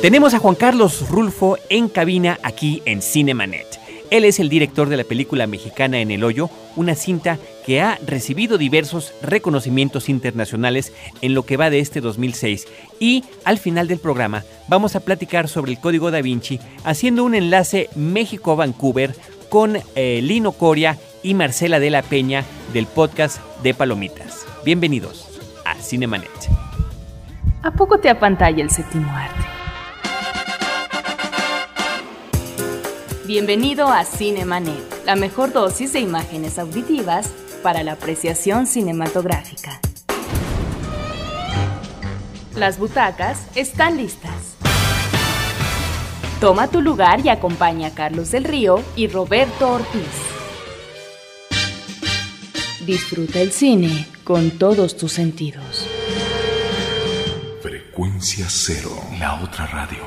Tenemos a Juan Carlos Rulfo en cabina aquí en Cinemanet. Él es el director de la película mexicana En el Hoyo, una cinta que ha recibido diversos reconocimientos internacionales en lo que va de este 2006. Y al final del programa vamos a platicar sobre el Código da Vinci, haciendo un enlace México-Vancouver con eh, Lino Coria y Marcela de la Peña del podcast de Palomitas. Bienvenidos a Cinemanet. ¿A poco te apantalla el séptimo arte? Bienvenido a Cinemanet, la mejor dosis de imágenes auditivas para la apreciación cinematográfica. Las butacas están listas. Toma tu lugar y acompaña a Carlos del Río y Roberto Ortiz. Disfruta el cine con todos tus sentidos. Frecuencia cero, la otra radio.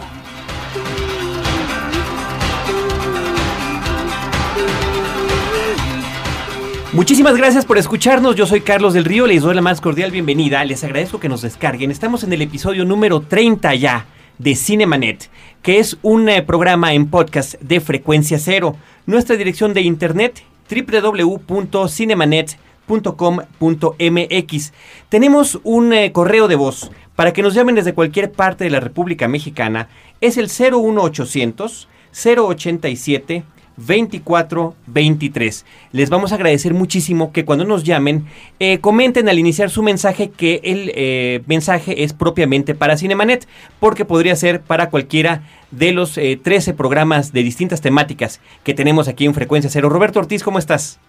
Muchísimas gracias por escucharnos. Yo soy Carlos del Río, les doy la más cordial bienvenida. Les agradezco que nos descarguen. Estamos en el episodio número 30 ya de Cinemanet, que es un eh, programa en podcast de frecuencia cero. Nuestra dirección de internet www.cinemanet.com.mx. Tenemos un eh, correo de voz para que nos llamen desde cualquier parte de la República Mexicana. Es el 01800 087 2423. Les vamos a agradecer muchísimo que cuando nos llamen eh, comenten al iniciar su mensaje que el eh, mensaje es propiamente para Cinemanet, porque podría ser para cualquiera de los 13 eh, programas de distintas temáticas que tenemos aquí en Frecuencia Cero. Roberto Ortiz, ¿cómo estás?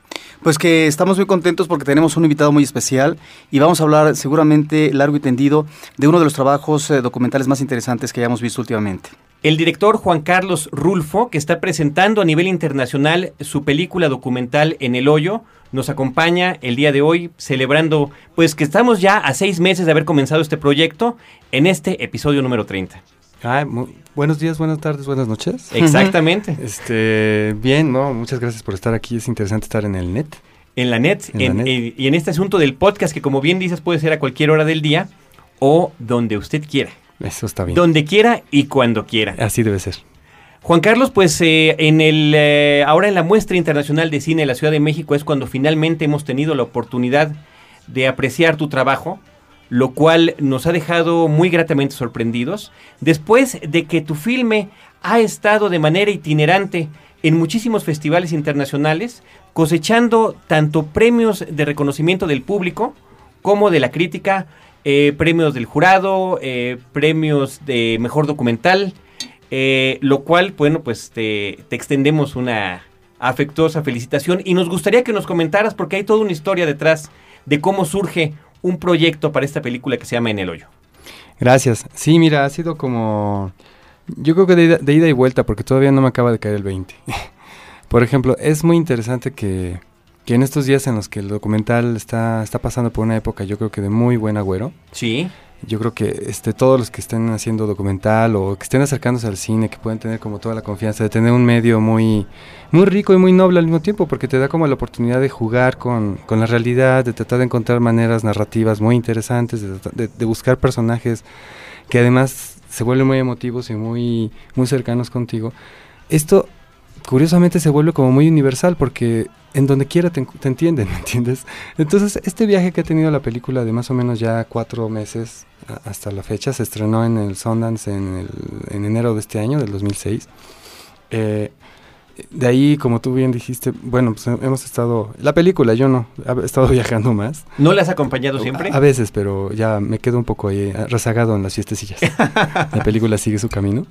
Pues que estamos muy contentos porque tenemos un invitado muy especial y vamos a hablar seguramente largo y tendido de uno de los trabajos documentales más interesantes que hayamos visto últimamente el director Juan Carlos Rulfo, que está presentando a nivel internacional su película documental En el Hoyo, nos acompaña el día de hoy celebrando, pues que estamos ya a seis meses de haber comenzado este proyecto en este episodio número 30. Ah, buenos días, buenas tardes, buenas noches. Exactamente. este, bien, no, muchas gracias por estar aquí. Es interesante estar en el net. En la net, y en este asunto del podcast que como bien dices puede ser a cualquier hora del día o donde usted quiera. Eso está bien. Donde quiera y cuando quiera. Así debe ser. Juan Carlos, pues eh, en el eh, ahora en la muestra internacional de cine de la Ciudad de México es cuando finalmente hemos tenido la oportunidad de apreciar tu trabajo, lo cual nos ha dejado muy gratamente sorprendidos. Después de que tu filme ha estado de manera itinerante en muchísimos festivales internacionales, cosechando tanto premios de reconocimiento del público como de la crítica, eh, premios del jurado, eh, premios de mejor documental, eh, lo cual, bueno, pues te, extendemos una afectuosa felicitación y nos gustaría que nos comentaras, porque hay toda una historia detrás de cómo surge un proyecto para esta película que se llama En el Hoyo. Gracias. Sí, mira, ha sido como... Yo creo que de, de ida y vuelta, porque todavía no me acaba de caer el 20. Por ejemplo, es muy interesante que que en estos días en los que el documental está, está pasando por una época, yo creo que de muy buen agüero. Sí. Yo creo que este, todos los que estén haciendo documental o que estén acercándose al cine, que pueden tener como toda la confianza de tener un medio muy, muy rico y muy noble al mismo tiempo, porque te da como la oportunidad de jugar con, con la realidad, de tratar de encontrar maneras narrativas muy interesantes, de, de, buscar personajes que además se vuelven muy emotivos y muy, muy cercanos contigo. Esto curiosamente se vuelve como muy universal porque en donde quiera te, entienden, ¿me entiendes? Entonces, este viaje que ha tenido la película de más o menos ya cuatro meses hasta la fecha, se estrenó en el Sundance en, en enero de este año, del 2006. Eh, de ahí, como tú bien dijiste, bueno, pues hemos estado... La película, yo no, he estado viajando más. ¿No la has acompañado siempre? A, veces, pero ya me quedo un poco ahí rezagado en las fiestecillas. la película sigue su camino.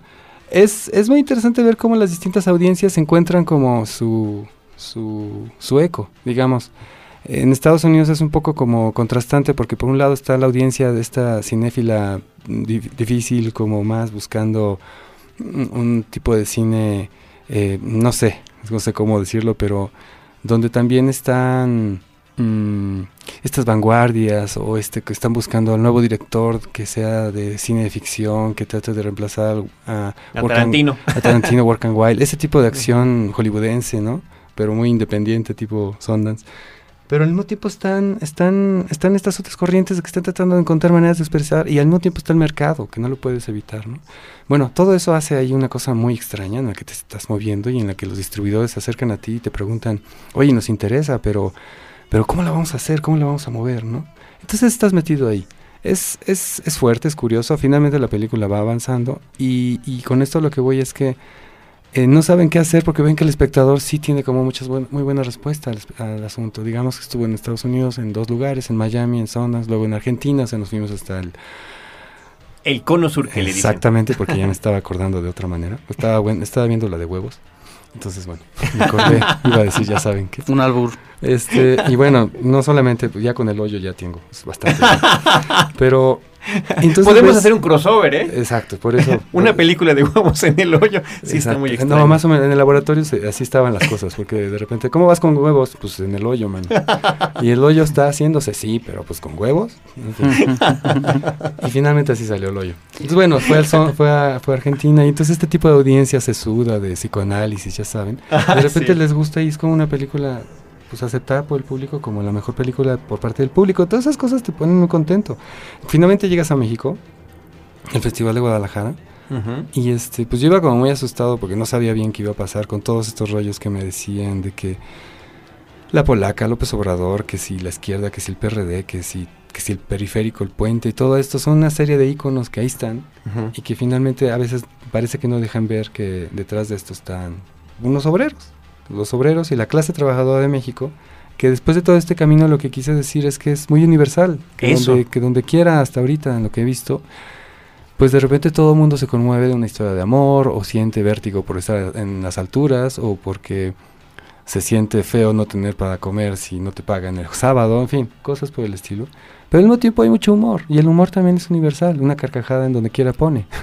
Es, es muy interesante ver cómo las distintas audiencias encuentran como su, su, su eco, digamos. En Estados Unidos es un poco como contrastante porque por un lado está la audiencia de esta cinéfila difícil, como más buscando un, tipo de cine, eh, no sé, no sé cómo decirlo, pero donde también están mm, estas vanguardias o este que están buscando al nuevo director que sea de cine de ficción, que trate de reemplazar a, a Tarantino. a Tarantino, Work and Wild, ese tipo de acción hollywoodense, ¿no? pero muy independiente, tipo Sundance. pero al mismo tiempo están, están, están estas otras corrientes que están tratando de encontrar maneras de expresar y al mismo tiempo está el mercado, que no lo puedes evitar, ¿no? Bueno, todo eso hace ahí una cosa muy extraña en la que te estás moviendo y en la que los distribuidores se acercan a ti y te preguntan, oye, nos interesa, pero, pero ¿cómo la vamos a hacer? ¿Cómo la vamos a mover, no? Entonces estás metido ahí. Es, es, es fuerte, es curioso, finalmente la película va avanzando y, y con esto lo que voy es que eh, no saben qué hacer porque ven que el espectador sí tiene como muchas muy buenas respuestas al, asunto. Digamos que estuvo en Estados Unidos en dos lugares, en Miami, en zonas, luego en Argentina, se nos fuimos hasta el... El cono sur que le dicen. Exactamente, porque ya me estaba acordando de otra manera. Estaba, estaba viendo la de huevos. Entonces, bueno, me acordé, iba a decir, ya saben que... Un albur. Este, y bueno, no solamente, pues, ya con el hoyo ya tengo, es bastante. pero entonces, Podemos pues, hacer un crossover, ¿eh? Exacto, por eso. Una película de huevos en el hoyo. Sí, está muy extraño. No, más o menos en el laboratorio así estaban las cosas, porque de repente, ¿cómo vas con huevos? Pues en el hoyo, man. y el hoyo está haciéndose, sí, pero pues con huevos. y finalmente así salió el hoyo. Entonces, bueno, fue, al fue, a, fue Argentina y entonces este tipo de audiencia se suda de psicoanálisis, ya saben. De repente les gusta y es como una película pues aceptada por el público como la mejor película por parte del público. Todas esas cosas te ponen muy contento. Finalmente llegas a México, el Festival de Guadalajara, y este, pues yo iba como muy asustado porque no sabía bien qué iba a pasar con todos estos rollos que me decían de que la polaca, López Obrador, que si la izquierda, que si el PRD, que si, que si el periférico, el puente y todo esto son una serie de iconos que ahí están y que finalmente a veces parece que no dejan ver que detrás de esto están unos obreros los obreros y la clase trabajadora de México, que después de todo este camino lo que quise decir es que es muy universal, que, donde, que donde quiera hasta ahorita en lo que he visto, pues de repente todo el mundo se conmueve de una historia de amor o siente vértigo por estar en las alturas o porque se siente feo no tener para comer si no te pagan el sábado, en fin, cosas por el estilo. Pero al mismo tiempo hay mucho humor y el humor también es universal, una carcajada en donde quiera pone.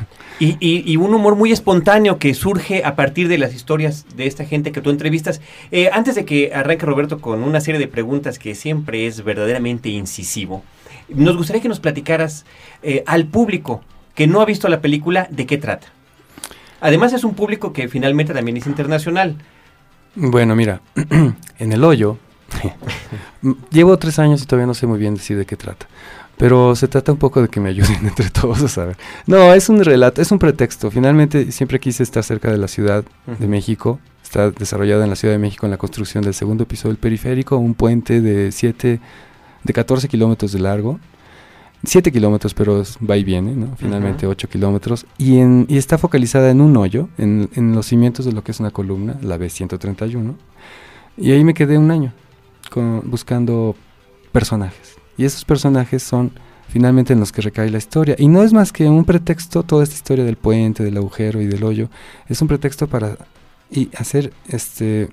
Y, un humor muy espontáneo que surge a partir de las historias de esta gente que tú entrevistas. Eh, antes de que arranque Roberto con una serie de preguntas que siempre es verdaderamente incisivo, nos gustaría que nos platicaras eh, al público que no ha visto la película de qué trata. Además es un público que finalmente también es internacional. Bueno, mira, en el hoyo, llevo tres años y todavía no sé muy bien decir de qué trata. Pero se trata un poco de que me ayuden entre todos a saber. No, es un relato, es un pretexto. Finalmente siempre quise estar cerca de la Ciudad de México. Está desarrollada en la Ciudad de México en la construcción del segundo piso del periférico, un puente de 7, de 14 kilómetros de largo. 7 kilómetros, pero va y viene, ¿no? Finalmente 8 kilómetros. Y, en, y está focalizada en un hoyo, en, en, los cimientos de lo que es una columna, la B131. Y ahí me quedé un año con, buscando personajes. Y esos personajes son finalmente en los que recae la historia. Y no es más que un pretexto, toda esta historia del puente, del agujero y del hoyo, es un pretexto para y hacer, este,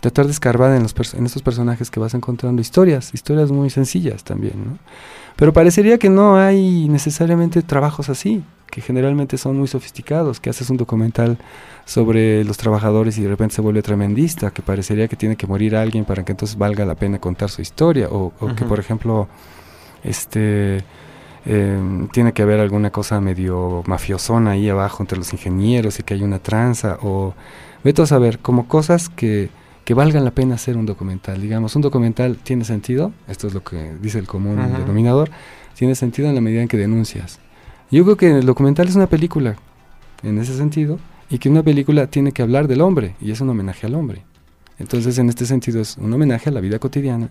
tratar de escarbar en, los en estos personajes que vas encontrando historias, historias muy sencillas también, ¿no? Pero parecería que no hay necesariamente trabajos así, que generalmente son muy sofisticados, que haces un documental sobre los trabajadores y de repente se vuelve tremendista, que parecería que tiene que morir alguien para que entonces valga la pena contar su historia, o, que por ejemplo este em, tiene que haber alguna cosa medio mafiosona ahí abajo entre los ingenieros y que hay una tranza, o vete a saber, como cosas que, que valgan la pena hacer un documental. Digamos, un documental tiene sentido, esto es lo que dice el común denominador, tiene sentido en la medida en que denuncias. Yo creo que el documental es una película, en ese sentido, y que una película tiene que hablar del hombre y es un homenaje al hombre. Entonces, en este sentido, es un homenaje a la vida cotidiana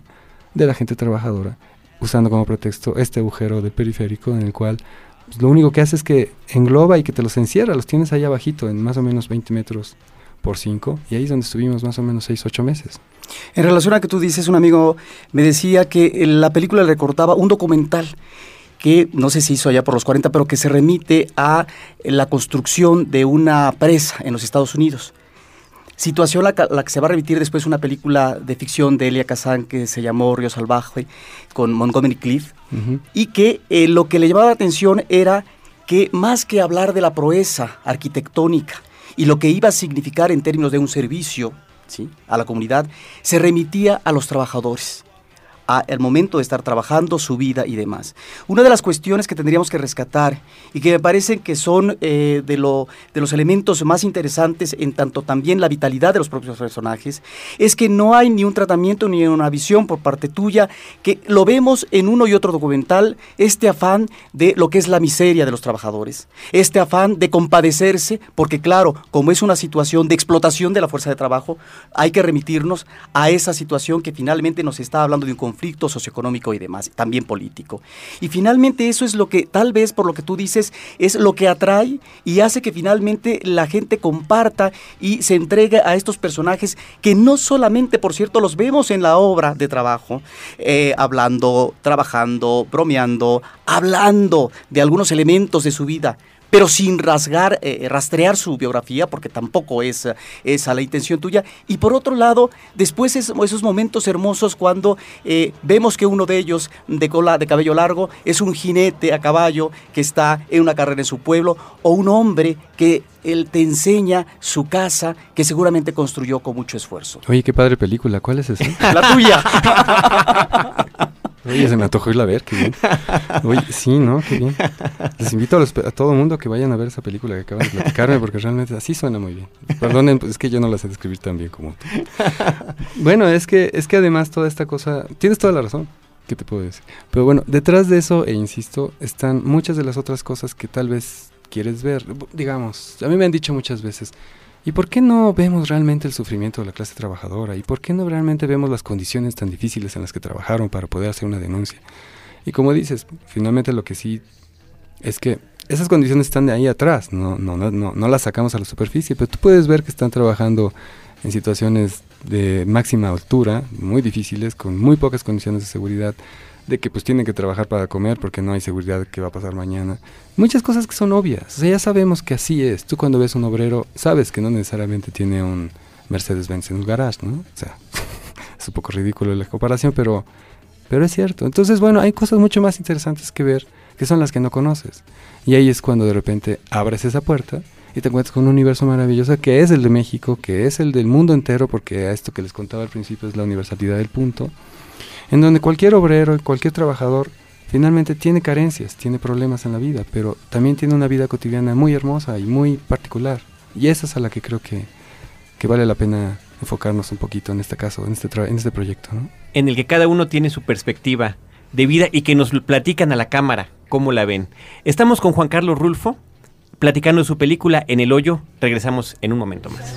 de la gente trabajadora, usando como pretexto este agujero de periférico en el cual pues, lo único que hace es que engloba y que te los encierra, los tienes ahí abajito en más o menos 20 metros por 5 y ahí es donde estuvimos más o menos 6, 8 meses. En relación a que tú dices, un amigo me decía que la película le recortaba un documental que no sé si hizo allá por los 40, pero que se remite a la construcción de una presa en los Estados Unidos. Situación la, la que se va a remitir después una película de ficción de Elia Kazan que se llamó Río Salvaje con Montgomery Cliff y que eh, lo que le llamaba la atención era que más que hablar de la proeza arquitectónica y lo que iba a significar en términos de un servicio ¿sí? a la comunidad, se remitía a los trabajadores al momento de estar trabajando, su vida y demás. Una de las cuestiones que tendríamos que rescatar y que me parecen que son eh, de, lo, de los elementos más interesantes en tanto también la vitalidad de los propios personajes, es que no hay ni un tratamiento ni una visión por parte tuya, que lo vemos en uno y otro documental, este afán de lo que es la miseria de los trabajadores, este afán de compadecerse, porque claro, como es una situación de explotación de la fuerza de trabajo, hay que remitirnos a esa situación que finalmente nos está hablando de un conflicto socioeconómico y demás, también político. Y finalmente eso es lo que, tal vez por lo que tú dices, es lo que atrae y hace que finalmente la gente comparta y se entregue a estos personajes que no solamente, por cierto, los vemos en la obra de trabajo, eh, hablando, trabajando, bromeando, hablando de algunos elementos de su vida, pero sin rasgar, eh, rastrear su biografía, porque tampoco es esa la intención tuya. Y por otro lado, después esos momentos hermosos cuando eh, vemos que uno de ellos, de cola, de cabello largo, es un jinete a caballo que está en una carrera en su pueblo, o un hombre que él te enseña su casa que seguramente construyó con mucho esfuerzo. Oye, qué padre película, ¿cuál es esa? La tuya. Oye, se me antojó irla a ver, qué bien. Oye, sí, ¿no? Qué bien. Les invito a, todo el mundo que vayan a ver esa película que acaban de platicarme, porque realmente así suena muy bien. Perdonen, pues es que yo no la sé describir tan bien como tú. Bueno, es que, es que además toda esta cosa, tienes toda la razón, ¿qué te puedo decir? Pero bueno, detrás de eso, e insisto, están muchas de las otras cosas que tal vez quieres ver. Digamos, a mí me han dicho muchas veces, ¿Y por qué no vemos realmente el sufrimiento de la clase trabajadora? ¿Y por qué no realmente vemos las condiciones tan difíciles en las que trabajaron para poder hacer una denuncia? Y como dices, finalmente lo que sí es que esas condiciones están de ahí atrás, no, no, no, no, las sacamos a la superficie, pero tú puedes ver que están trabajando en situaciones de máxima altura, muy difíciles, con muy pocas condiciones de seguridad, de que pues tienen que trabajar para comer porque no hay seguridad qué va a pasar mañana. Muchas cosas que son obvias. O sea, ya sabemos que así es. Tú cuando ves un obrero, sabes que no necesariamente tiene un Mercedes-Benz en un garage, ¿no? O sea, es un poco ridículo la comparación, pero, pero es cierto. Entonces, bueno, hay cosas mucho más interesantes que ver, que son las que no conoces. Y ahí es cuando de repente abres esa puerta y te encuentras con un universo maravilloso que es el de México, que es el del mundo entero, porque a esto que les contaba al principio es la universalidad del punto en donde cualquier obrero, cualquier trabajador, finalmente tiene carencias, tiene problemas en la vida, pero también tiene una vida cotidiana muy hermosa y muy particular. Y esa es a la que creo que, vale la pena enfocarnos un poquito en este caso, en este, en este proyecto. En el que cada uno tiene su perspectiva de vida y que nos platican a la cámara cómo la ven. Estamos con Juan Carlos Rulfo, platicando su película En el Hoyo. Regresamos en un momento más.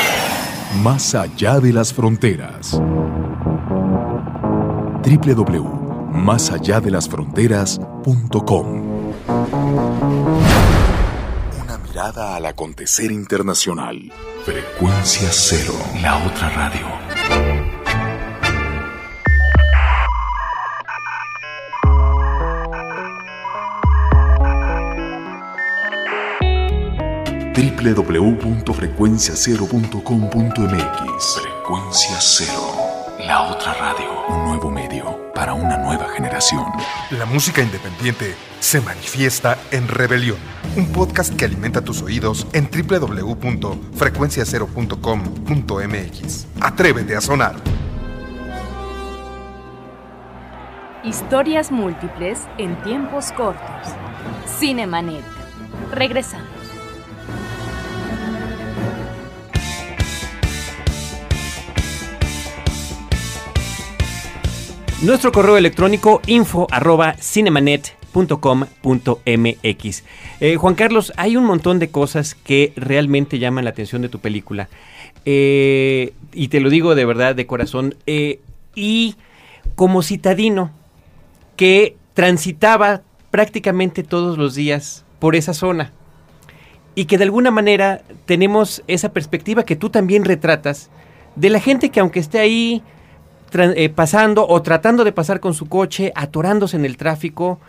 más allá de las fronteras. www.másalladelasfronteras.com Una mirada al acontecer internacional. Frecuencia cero, la otra radio. www.frecuenciacero.com.mx Frecuencia Cero, la otra radio. Un nuevo medio para una nueva generación. La música independiente se manifiesta en Rebelión, un podcast que alimenta tus oídos en www.frecuenciacero.com.mx. Atrévete a sonar. Historias múltiples en tiempos cortos. Cinemanet. Regresamos. Nuestro correo electrónico info. Eh, Juan Carlos, hay un montón de cosas que realmente llaman la atención de tu película. Eh, y te lo digo de verdad, de corazón. Eh, y como citadino que transitaba prácticamente todos los días por esa zona. Y que de alguna manera tenemos esa perspectiva que tú también retratas de la gente que aunque esté ahí eh, pasando o tratando de pasar con su coche, atorándose en el tráfico,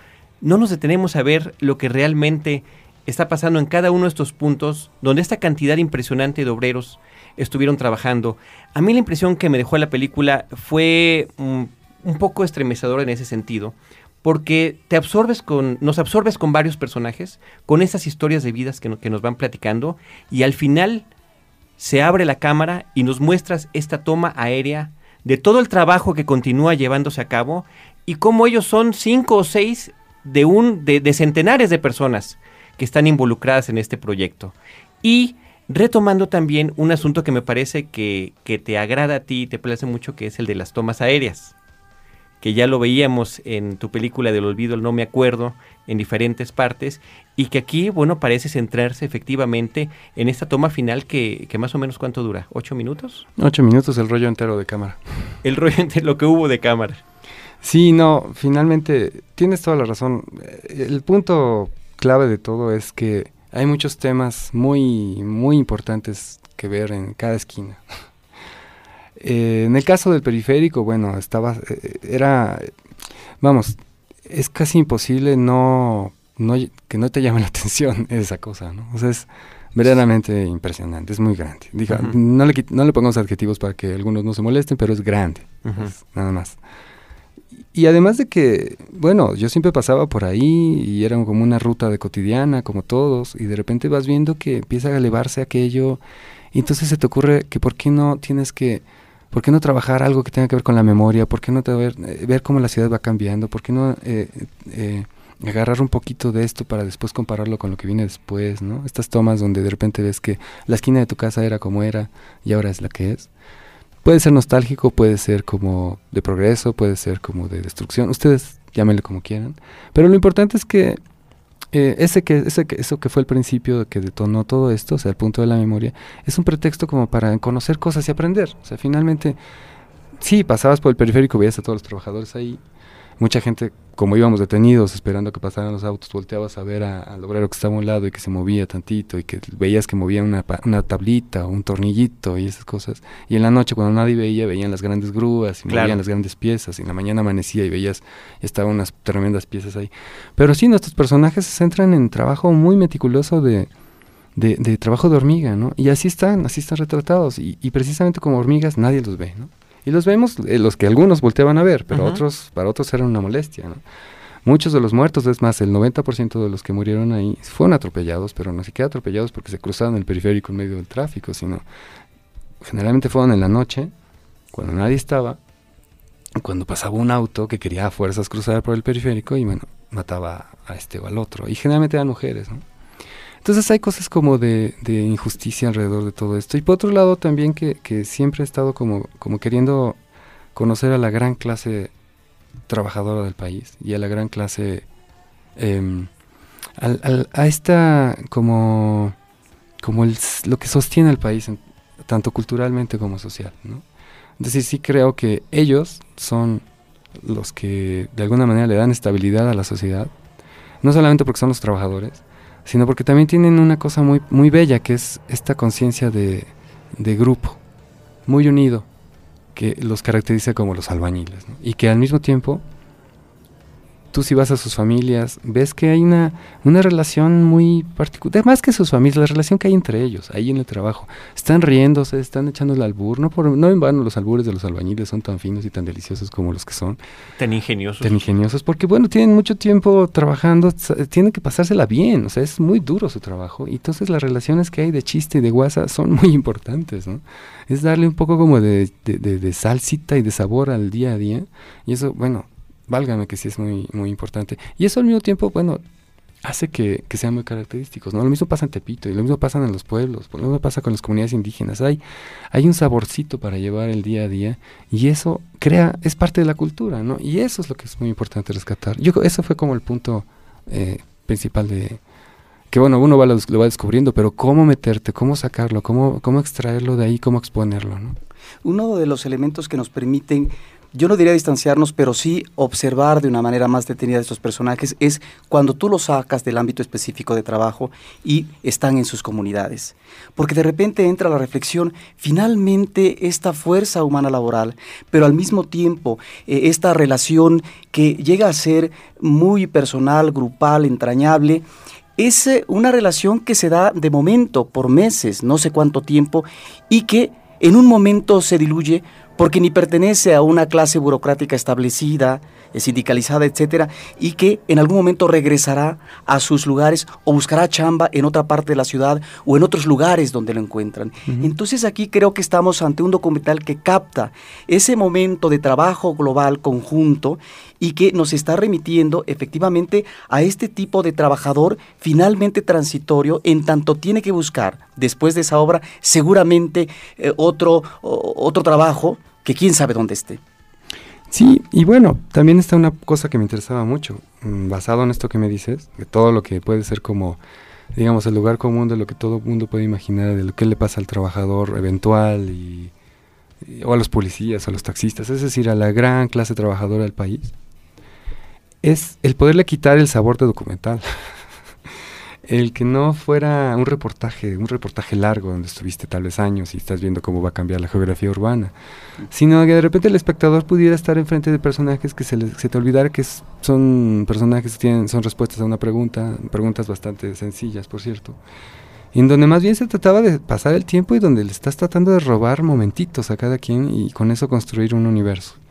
no nos detenemos a ver lo que realmente está pasando en cada uno de estos puntos donde esta cantidad impresionante de obreros estuvieron trabajando. A mí la impresión que me dejó la película fue mm, un poco estremecedora en ese sentido, porque te absorbes con, nos absorbes con varios personajes, con esas historias de vidas que, que nos van platicando, y al final se abre la cámara y nos muestras esta toma aérea de todo el trabajo que continúa llevándose a cabo y cómo ellos son cinco o seis de, un, de, de centenares de personas que están involucradas en este proyecto. Y retomando también un asunto que me parece que, que te agrada a ti y te place mucho, que es el de las tomas aéreas que ya lo veíamos en tu película del olvido, el no me acuerdo, en diferentes partes, y que aquí, bueno, parece centrarse efectivamente en esta toma final que, que más o menos cuánto dura, ¿ocho minutos? Ocho minutos el rollo entero de cámara. El rollo entero, lo que hubo de cámara. Sí, no, finalmente tienes toda la razón. El punto clave de todo es que hay muchos temas muy, muy importantes que ver en cada esquina. Eh, en el caso del periférico, bueno, estaba, eh, era, vamos, es casi imposible no, no, que no te llame la atención esa cosa, ¿no? O sea, es verdaderamente impresionante, es muy grande. Diga, no, le, no le pongamos adjetivos para que algunos no se molesten, pero es grande, nada más. Y además de que, bueno, yo siempre pasaba por ahí y era como una ruta de cotidiana, como todos, y de repente vas viendo que empieza a elevarse aquello, y entonces se te ocurre que por qué no tienes que ¿Por qué no trabajar algo que tenga que ver con la memoria? ¿Por qué no ver, eh, ver cómo la ciudad va cambiando? ¿Por qué no eh, eh, agarrar un poquito de esto para después compararlo con lo que viene después? ¿no? Estas tomas donde de repente ves que la esquina de tu casa era como era y ahora es la que es. Puede ser nostálgico, puede ser como de progreso, puede ser como de destrucción. Ustedes llámenle como quieran. Pero lo importante es que eh, ese que, ese que, eso que fue el principio que detonó todo esto, o sea, el punto de la memoria, es un pretexto como para conocer cosas y aprender. O sea, finalmente, sí, pasabas por el periférico, veías a todos los trabajadores ahí, mucha gente, como íbamos detenidos esperando que pasaran los autos, volteabas a ver al obrero que estaba a un lado y que se movía tantito y que veías que movía una, una tablita o un tornillito y esas cosas. Y en la noche cuando nadie veía, veían las grandes grúas y movían las grandes piezas. Y en la mañana amanecía y veías, estaban unas tremendas piezas ahí. Pero sí, nuestros personajes se centran en trabajo muy meticuloso de... De, trabajo de hormiga, ¿no? Y así están, así están retratados. Y, y precisamente como hormigas nadie los ve, ¿no? Y los vemos, eh, los que algunos volteaban a ver, pero otros, para otros eran una molestia. ¿no? Muchos de los muertos, es más, el 90% de los que murieron ahí fueron atropellados, pero no siquiera atropellados porque se cruzaron el periférico en medio del tráfico, sino generalmente fueron en la noche, cuando nadie estaba, cuando pasaba un auto que quería a fuerzas cruzar por el periférico y bueno, mataba a este o al otro. Y generalmente eran mujeres, ¿no? Entonces hay cosas como de, injusticia alrededor de todo esto. Y por otro lado también que, siempre he estado como, queriendo conocer a la gran clase trabajadora del país y a la gran clase, em, a esta como, como lo que sostiene el país, tanto culturalmente como social. ¿no? Es decir, sí creo que ellos son los que de alguna manera le dan estabilidad a la sociedad, no solamente porque son los trabajadores, sino porque también tienen una cosa muy, muy bella, que es esta conciencia de, de, grupo, muy unido, que los caracteriza como los albañiles, y que al mismo tiempo tú si vas a sus familias, ves que hay una, una relación muy particular, más que sus familias, la relación que hay entre ellos, ahí en el trabajo. Están riéndose, están echando el albur, no, por, no en vano los albures de los albañiles son tan finos y tan deliciosos como los que son. Tan ingeniosos. Tan ingeniosos, porque bueno, tienen mucho tiempo trabajando, tienen que pasársela bien, o sea, es muy duro su trabajo, y entonces las relaciones que hay de chiste y de guasa son muy importantes, ¿no? Es darle un poco como de, de, de salsita y de sabor al día a día, y eso, bueno, válgame que sí es muy, muy importante. Y eso al mismo tiempo, bueno, hace que, sean muy característicos, ¿no? Lo mismo pasa en Tepito y lo mismo pasa en los pueblos, lo mismo pasa con las comunidades indígenas. Hay, hay un saborcito para llevar el día a día y eso crea, es parte de la cultura, ¿no? Y eso es lo que es muy importante rescatar. Yo eso fue como el punto eh, principal de que bueno, uno va, lo, va descubriendo, pero cómo meterte, cómo sacarlo, cómo, cómo extraerlo de ahí, cómo exponerlo, ¿no? Uno de los elementos que nos permiten yo no diría distanciarnos, pero sí observar de una manera más detenida estos personajes, es cuando tú los sacas del ámbito específico de trabajo y están en sus comunidades. Porque de repente entra la reflexión, finalmente esta fuerza humana laboral, pero al mismo tiempo eh, esta relación que llega a ser muy personal, grupal, entrañable, es eh, una relación que se da de momento, por meses, no sé cuánto tiempo, y que en un momento se diluye porque ni pertenece a una clase burocrática establecida, sindicalizada, etcétera, y que en algún momento regresará a sus lugares o buscará chamba en otra parte de la ciudad o en otros lugares donde lo encuentran. Entonces aquí creo que estamos ante un documental que capta ese momento de trabajo global conjunto y que nos está remitiendo efectivamente a este tipo de trabajador finalmente transitorio en tanto tiene que buscar después de esa obra seguramente eh, otro, otro trabajo que quién sabe dónde esté. Sí, y bueno, también está una cosa que me interesaba mucho, mm, basado en esto que me dices, de todo lo que puede ser como, digamos, el lugar común de lo que todo mundo puede imaginar, de lo que le pasa al trabajador eventual y, o a los policías, a los taxistas, es decir, a la gran clase trabajadora del país, es el poderle quitar el sabor de documental. el que no fuera un reportaje, un reportaje largo donde estuviste tal vez años y estás viendo cómo va a cambiar la geografía urbana, sino que de repente el espectador pudiera estar enfrente de personajes que se, se te olvidara que son personajes que tienen, son respuestas a una pregunta, preguntas bastante sencillas, por cierto, en donde más bien se trataba de pasar el tiempo y donde le estás tratando de robar momentitos a cada quien y con eso construir un universo.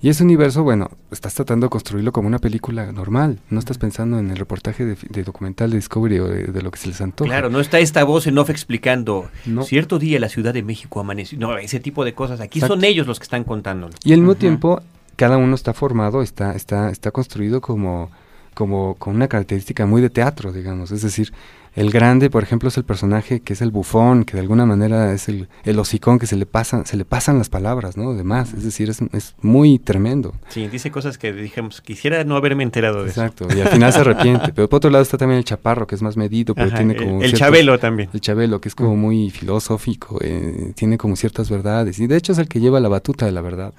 Y ese universo, bueno, estás tratando de construirlo como una película normal. No estás pensando en el reportaje de, documental de Discovery o de, lo que se les antoja. Claro, no está esta voz en off explicando cierto día la Ciudad de México amaneció. No, ese tipo de cosas. Aquí son ellos los que están contándolo. Y al mismo tiempo, cada uno está formado, está, está, está construido como, como con una característica muy de teatro, digamos. Es decir, el grande, por ejemplo, es el personaje que es el bufón, que de alguna manera es el, el hocicón que se le pasan, se le pasan las palabras, ¿no? Demás, es decir, es, es muy tremendo. Sí, dice cosas que dijimos, quisiera no haberme enterado de eso. Exacto, y al final se arrepiente. Pero por otro lado está también el chaparro, que es más medido, pero tiene como... El, chabelo también. El chabelo, que es como muy filosófico, eh, tiene como ciertas verdades, y de hecho es el que lleva la batuta de la verdad.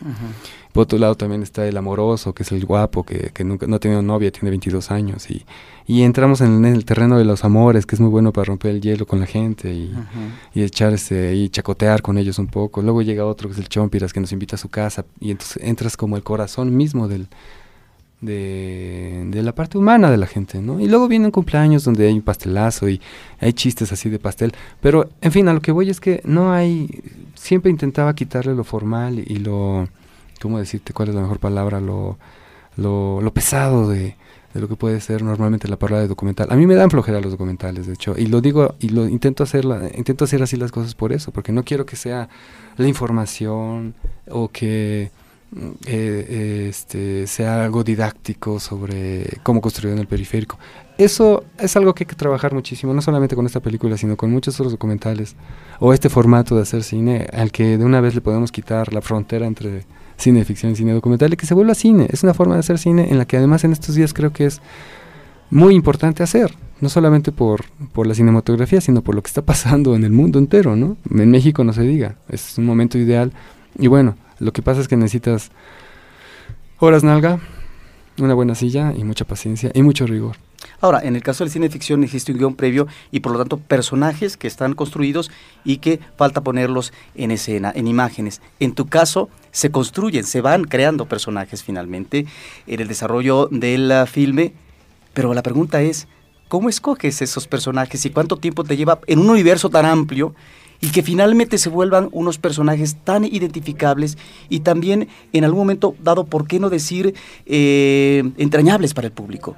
Por otro lado también está el amoroso, que es el guapo, que, que nunca no ha tenido novia, tiene 22 años, y y entramos en el terreno de los amores, que es muy bueno para romper el hielo con la gente y, y echarse y chacotear con ellos un poco. Luego llega otro que es el Chompiras, que nos invita a su casa y entonces entras como el corazón mismo del, de, de, la parte humana de la gente, ¿no? Y luego vienen cumpleaños donde hay un pastelazo y hay chistes así de pastel, pero en fin, a lo que voy es que no hay, siempre intentaba quitarle lo formal y lo, ¿cómo decirte cuál es la mejor palabra? Lo, lo, lo pesado de, de lo que puede ser normalmente la palabra de documental. A mí me dan flojera los documentales, de hecho, y lo digo y lo intento hacer intento hacer así las cosas por eso, porque no quiero que sea la información o que mm, eh, este, sea algo didáctico sobre cómo construir en el periférico. Eso es algo que hay que trabajar muchísimo, no solamente con esta película, sino con muchos otros documentales, o este formato de hacer cine, al que de una vez le podemos quitar la frontera entre cine de ficción cine documental y que se vuelva cine. Es una forma de hacer cine en la que además en estos días creo que es muy importante hacer, no solamente por, por la cinematografía, sino por lo que está pasando en el mundo entero, ¿no? En México no se diga, es un momento ideal. Y bueno, lo que pasa es que necesitas horas nalga, una buena silla y mucha paciencia y mucho rigor. Ahora, en el caso del cine ficción existe un guion previo y por lo tanto personajes que están construidos y que falta ponerlos en escena, en imágenes. En tu caso, se construyen, se van creando personajes finalmente en el desarrollo del uh, filme, pero la pregunta es, ¿cómo escoges esos personajes y cuánto tiempo te lleva en un universo tan amplio? Y que finalmente se vuelvan unos personajes tan identificables y también en algún momento dado, ¿por qué no decir, eh, entrañables para el público?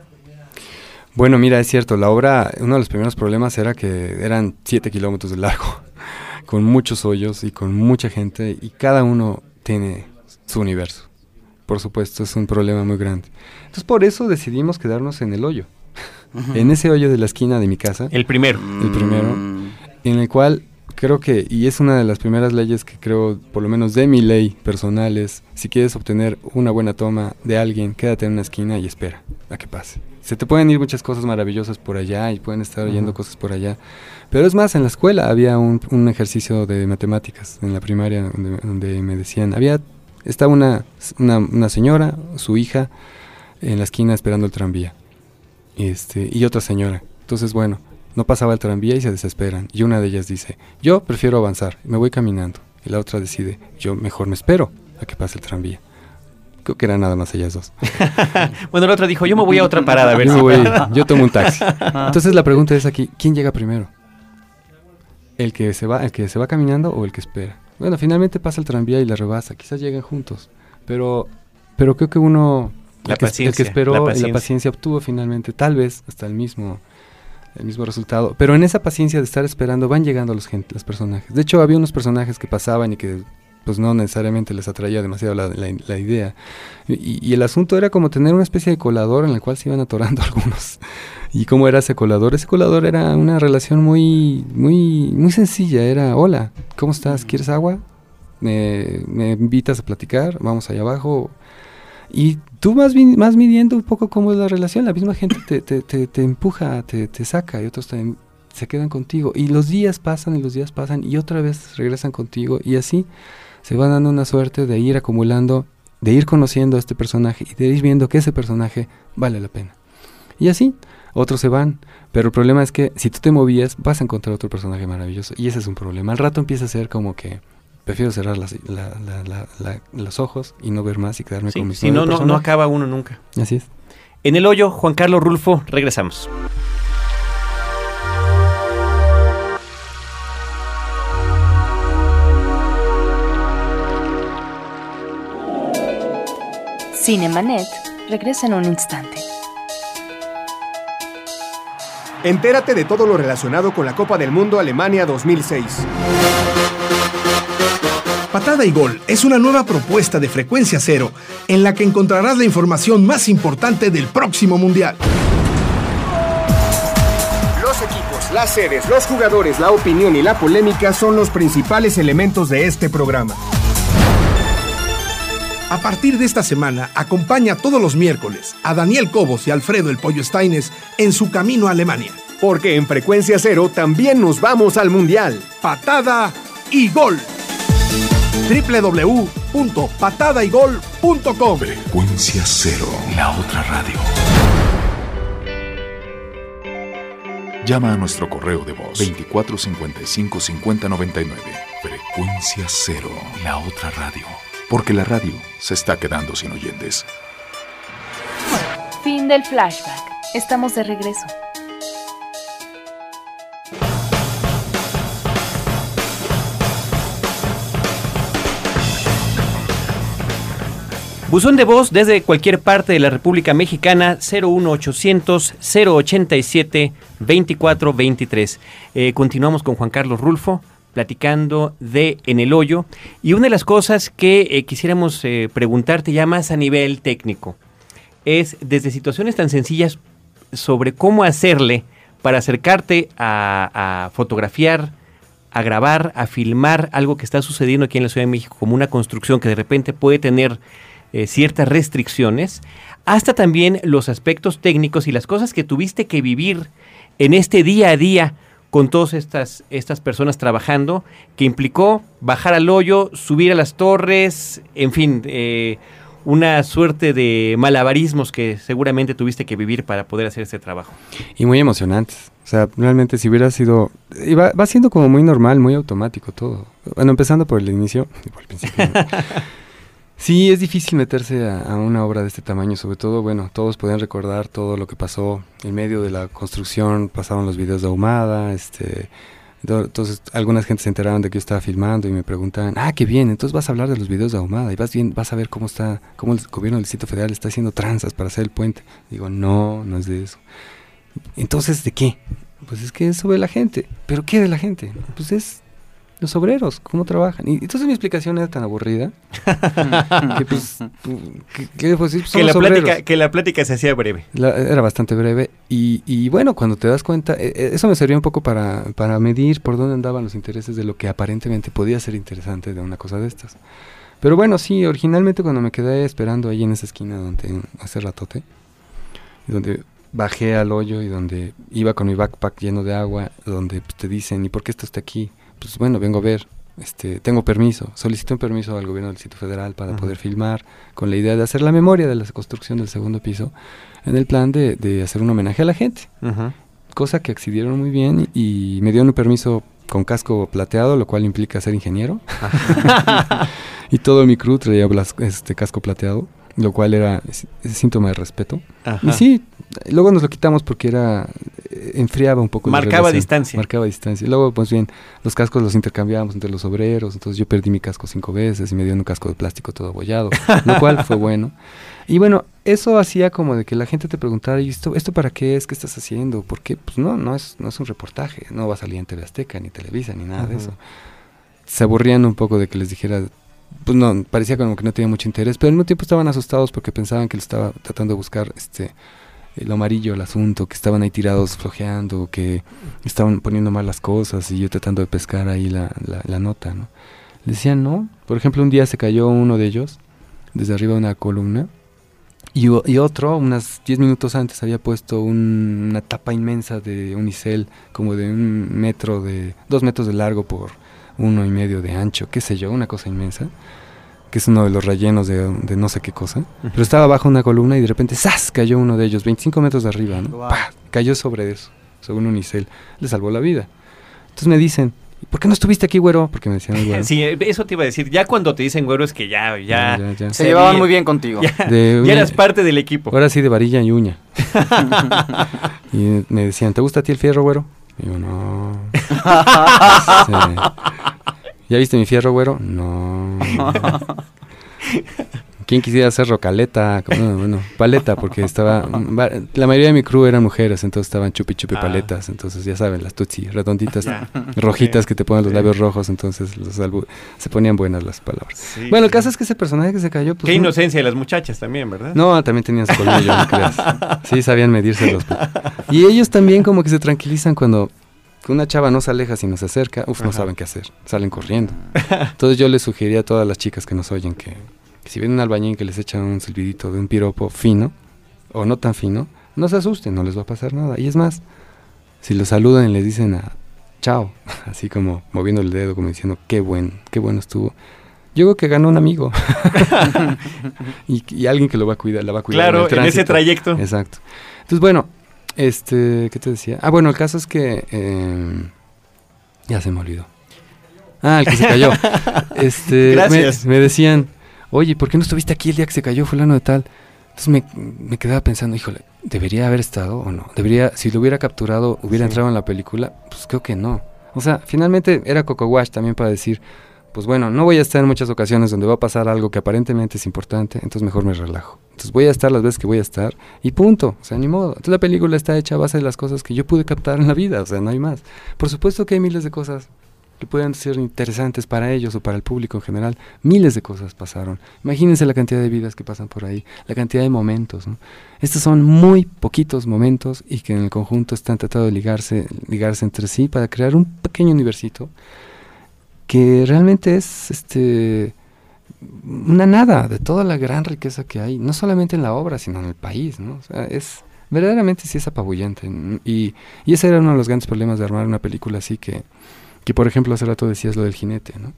Bueno, mira, es cierto, la obra, uno de los primeros problemas era que eran 7 kilómetros de largo, con muchos hoyos y con mucha gente, y cada uno tiene su universo. Por supuesto, es un problema muy grande. Entonces, por eso decidimos quedarnos en el hoyo, en ese hoyo de la esquina de mi casa. El primero. El primero, en el cual creo que, y es una de las primeras leyes que creo, por lo menos de mi ley personal, es si quieres obtener una buena toma de alguien, quédate en una esquina y espera a que pase. Se te pueden ir muchas cosas maravillosas por allá y pueden estar oyendo cosas por allá. Pero es más, en la escuela había un, un ejercicio de matemáticas, en la primaria, donde, donde me decían, había Está una, una, una señora, su hija, en la esquina esperando el tranvía. Este, y otra señora. Entonces, bueno, no pasaba el tranvía y se desesperan. Y una de ellas dice, yo prefiero avanzar, me voy caminando. Y la otra decide, yo mejor me espero a que pase el tranvía. Creo que eran nada más ellas dos. bueno, la otra dijo, yo me voy a otra parada a ver yo, si... voy- yo tomo un taxi. Entonces la pregunta es aquí, ¿quién llega primero? ¿El que se va, el que se va caminando o el que espera? Bueno, finalmente pasa el tranvía y la rebasa, quizás lleguen juntos, pero, pero creo que uno, La el, que, el paciencia, que esperó la y la paciencia. paciencia obtuvo finalmente, tal vez hasta el mismo, el mismo resultado. Pero en esa paciencia de estar esperando van llegando los, los personajes. De hecho, había unos personajes que pasaban y que pues no necesariamente les atraía demasiado la, la- la idea. Y, el asunto era como tener una especie de colador en el cual se iban atorando algunos. ¿Y cómo era ese colador? Ese colador era una relación muy, muy, muy sencilla. Era, hola, ¿cómo estás? ¿Quieres agua? ¿Me, me invitas a platicar? Vamos allá abajo. Y tú vas, vas midiendo un poco cómo es la relación. La misma gente te, te, te, empuja, te, te saca y otros te- se quedan contigo. Y los días pasan y los días pasan y otra vez regresan contigo. Y así se va dando una suerte de ir acumulando, de ir conociendo a este personaje y de ir viendo que ese personaje vale la pena. Y así, otros se van. Pero el problema es que si tú te movías, vas a encontrar otro personaje maravilloso. Y ese es un problema. Al rato empieza a ser como que prefiero cerrar las- la- la- la- la- los ojos y no ver más y quedarme Sí, con mis si no, no, no acaba uno nunca. Así es. En el hoyo, Juan Carlos Rulfo, regresamos. Cinemanet regresa en un instante. Entérate de todo lo relacionado con la Copa del Mundo Alemania 2006. Patada y Gol es una nueva propuesta de frecuencia cero en la que encontrarás la información más importante del próximo Mundial. Los equipos, las sedes, los jugadores, la opinión y la polémica son los principales elementos de este programa. A partir de esta semana, acompaña todos los miércoles a Daniel Cobos y Alfredo El Pollo Steines en su camino a Alemania. Porque en frecuencia cero también nos vamos al Mundial. Patada y Gol. www.patadaygol.com Frecuencia cero, la otra radio. Llama a nuestro correo de voz 2455 5099. Frecuencia cero, la otra radio. Porque la radio se está quedando sin oyentes. Fin del flashback. Estamos de regreso. Buzón de voz desde cualquier parte de la República Mexicana 01800 087 2423. Eh, continuamos con Juan Carlos Rulfo platicando de En el Hoyo y una de las cosas que eh, quisiéramos eh, preguntarte ya más a nivel técnico es desde situaciones tan sencillas sobre cómo hacerle para acercarte a, a fotografiar, a grabar, a filmar algo que está sucediendo aquí en la Ciudad de México como una construcción que de repente puede tener eh, ciertas restricciones, hasta también los aspectos técnicos y las cosas que tuviste que vivir en este día a día con todas estas, estas personas trabajando, que implicó bajar al hoyo, subir a las torres, en fin, eh, una suerte de malabarismos que seguramente tuviste que vivir para poder hacer este trabajo. Y muy emocionantes. O sea, realmente si hubiera sido... va siendo como muy normal, muy automático todo. Bueno, empezando por el inicio. Por el principio. Sí, es difícil meterse a, una obra de este tamaño. Sobre todo, bueno, todos pueden recordar todo lo que pasó en medio de la construcción. Pasaron los videos de Ahumada, este... Entonces, algunas gente se enteraron de que yo estaba filmando y me preguntaban, ah, qué bien, entonces vas a hablar de los videos de Ahumada y vas bien, vas a ver cómo está, cómo el gobierno del Distrito Federal está haciendo tranzas para hacer el puente. Digo, no, no es de eso. Entonces, ¿de qué? Pues es que es sobre la gente. ¿Pero qué de la gente? Pues es los obreros, cómo trabajan. Y entonces mi explicación era tan aburrida que pues, que, que, pues, Que la, obreros. plática, que la plática se hacía breve. La- era bastante breve y, y bueno, cuando te das cuenta, eh, eh, eso me servía un poco para, para medir por dónde andaban los intereses de lo que aparentemente podía ser interesante de una cosa de estas. Pero bueno, sí, originalmente cuando me quedé esperando ahí en esa esquina donde hace ratote, donde bajé al hoyo y donde iba con mi backpack lleno de agua, donde pues, te dicen, ¿y por qué está usted aquí? Pues bueno, vengo a ver este, tengo permiso, solicité un permiso al gobierno del Distrito Federal para poder filmar, con la idea de hacer la memoria de la construcción del segundo piso, en el plan de, de hacer un homenaje a la gente. Cosa que accedieron muy bien y, me dieron un permiso con casco plateado, lo cual implica ser ingeniero. y todo mi crew traía este casco plateado, lo cual era síntoma de respeto. Y sí, luego nos lo quitamos porque era eh, enfriaba un poco. Marcaba distancia. Marcaba distancia. Y luego, pues bien, los cascos los intercambiábamos entre los obreros. Entonces yo perdí mi casco cinco veces y me dieron un casco de plástico todo abollado, lo cual fue bueno. Y bueno, eso hacía como de que la gente te preguntara, ¿y esto, esto para qué es? ¿Qué estás haciendo? Porque, pues no, no es, no es un reportaje. No va a salir en TV Azteca, ni Televisa, ni nada de eso. Se aburrían un poco de que les dijera, pues no, parecía como que no tenía mucho interés, pero al mismo tiempo estaban asustados porque pensaban que le estaba tratando de buscar este lo amarillo el asunto, que estaban ahí tirados flojeando, que estaban poniendo mal las cosas y yo tratando de pescar ahí la, la, nota, ¿no? Le decían no. Por ejemplo, un día se cayó uno de ellos desde arriba de una columna y, y otro, unas 10 minutos antes, había puesto una tapa inmensa de unicel, como de un metro de, dos metros de largo por uno y medio de ancho, qué sé yo, una cosa inmensa que es uno de los rellenos de, no sé qué cosa. Pero estaba bajo una columna y de repente ¡zas! cayó uno de ellos, 25 metros de arriba, ¿no? Cayó sobre eso, sobre un unicel. Le salvó la vida. Entonces me dicen, ¿por qué no estuviste aquí, güero? Porque me decían güero. Sí, eso te iba a decir. Ya cuando te dicen güero es que ya, ya. Se, llevaban muy bien contigo. Ya, eras parte del equipo. Ahora sí, de varilla y uña. y me decían, ¿te gusta a ti el fierro, güero? Y yo, no. ¿Ya viste mi fierro, güero? No. ¿Quién quisiera hacer rocaleta? Bueno, paleta, porque estaba. La mayoría de mi crew eran mujeres, entonces estaban chupi chupi ah. paletas. Entonces, ya saben, las tutsi redonditas, rojitas que te ponen los labios rojos. Entonces, se ponían buenas las palabras. bueno, el caso es que ese personaje que se cayó. Pues, Qué inocencia de las muchachas también, ¿verdad? No, también tenían su colmillo, no creas. Sí, sabían medírselos. Y ellos también, como que se tranquilizan cuando una chava no se aleja sino se acerca, uf, no saben qué hacer, salen corriendo. Entonces yo les sugería a todas las chicas que nos oyen que, si ven un albañín que les echan un silbidito de un piropo fino o no tan fino, no se asusten, no les va a pasar nada. Y es más, si los saludan y les dicen a chao, así como moviendo el dedo, como diciendo qué buen, qué bueno estuvo. Yo creo que ganó un amigo y, alguien que lo va a cuidar, la va a cuidar. Claro, en, en ese trayecto. Exacto. Entonces, bueno, este, ¿qué te decía? Ah, bueno, el caso es que em, ya se me olvidó. Ah, el que se cayó. este, Gracias. Me, decían, oye, ¿por qué no estuviste aquí el día que se cayó fulano de tal? Entonces me, me quedaba pensando, híjole, ¿debería haber estado o no? ¿Debería, si lo hubiera capturado, hubiera entrado en la película? Pues creo que no. O sea, finalmente era Coco Wash también para decir, pues bueno, no voy a estar en muchas ocasiones donde va a pasar algo que aparentemente es importante, entonces mejor me relajo. Entonces voy a estar las veces que voy a estar y punto, o sea, ni modo. Entonces la película está hecha a base de las cosas que yo pude captar en la vida, o sea, no hay más. Por supuesto que hay miles de cosas que puedan ser interesantes para ellos o para el público en general. Miles de cosas pasaron. Imagínense la cantidad de vidas que pasan por ahí, la cantidad de momentos. Estos son muy poquitos momentos y que en el conjunto están tratando de ligarse, ligarse entre sí para crear un pequeño universito que realmente es este una nada de toda la gran riqueza que hay, no solamente en la obra, sino en el país, ¿no? O sea, es verdaderamente sí es apabullante. Y, y ese era uno de los grandes problemas de armar una película así que, que por ejemplo, hace rato decías lo del jinete, ¿no?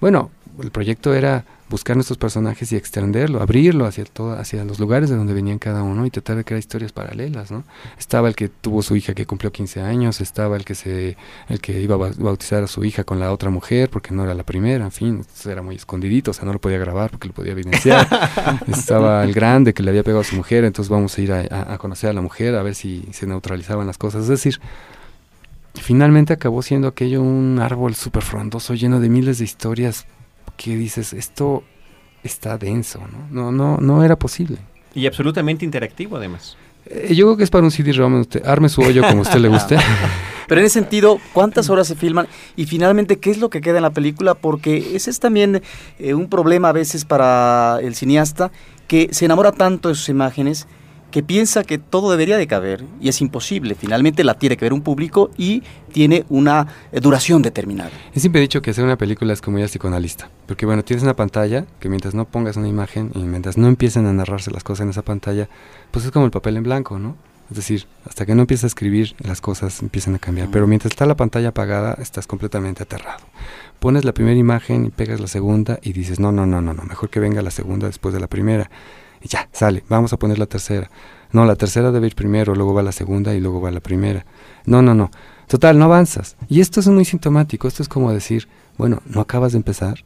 Bueno, el proyecto era buscar nuestros personajes y extenderlo, abrirlo hacia todo, hacia los lugares de donde venían cada uno y tratar de crear historias paralelas, ¿no? Estaba el que tuvo su hija que cumplió 15 años, estaba el que se el que iba a bautizar a su hija con la otra mujer porque no era la primera, en fin, era muy escondidito, o sea, no lo podía grabar porque lo podía evidenciar. estaba el grande que le había pegado a su mujer, entonces vamos a ir a, a conocer a la mujer a ver si se neutralizaban las cosas, es decir, finalmente acabó siendo aquello un árbol súper frondoso lleno de miles de historias que dices, esto está denso, ¿no? No, no, no era posible. Y absolutamente interactivo además. Eh, yo creo que es para un CD-ROM, arme su hoyo como a usted le guste. Pero en ese sentido, ¿cuántas horas se filman? Y finalmente, ¿qué es lo que queda en la película? Porque ese es también eh, un problema a veces para el cineasta, que se enamora tanto de sus imágenes que piensa que todo debería de caber y es imposible. Finalmente la tiene que ver un público y tiene una eh, duración determinada. Es siempre dicho que hacer una película es como ir psicoanalista, porque bueno, tienes una pantalla que mientras no pongas una imagen y mientras no empiecen a narrarse las cosas en esa pantalla, pues es como el papel en blanco, ¿no? Es decir, hasta que no empiezas a escribir, las cosas empiezan a cambiar. Pero mientras está la pantalla apagada, estás completamente aterrado. Pones la primera imagen y pegas la segunda y dices, no, no, no, no, no, mejor que venga la segunda después de la primera. Y ya, sale, vamos a poner la tercera. No, la tercera debe ir primero, luego va la segunda y luego va la primera. No, no, no. Total, no avanzas. Y esto es muy sintomático. Esto es como decir, bueno, no acabas de empezar.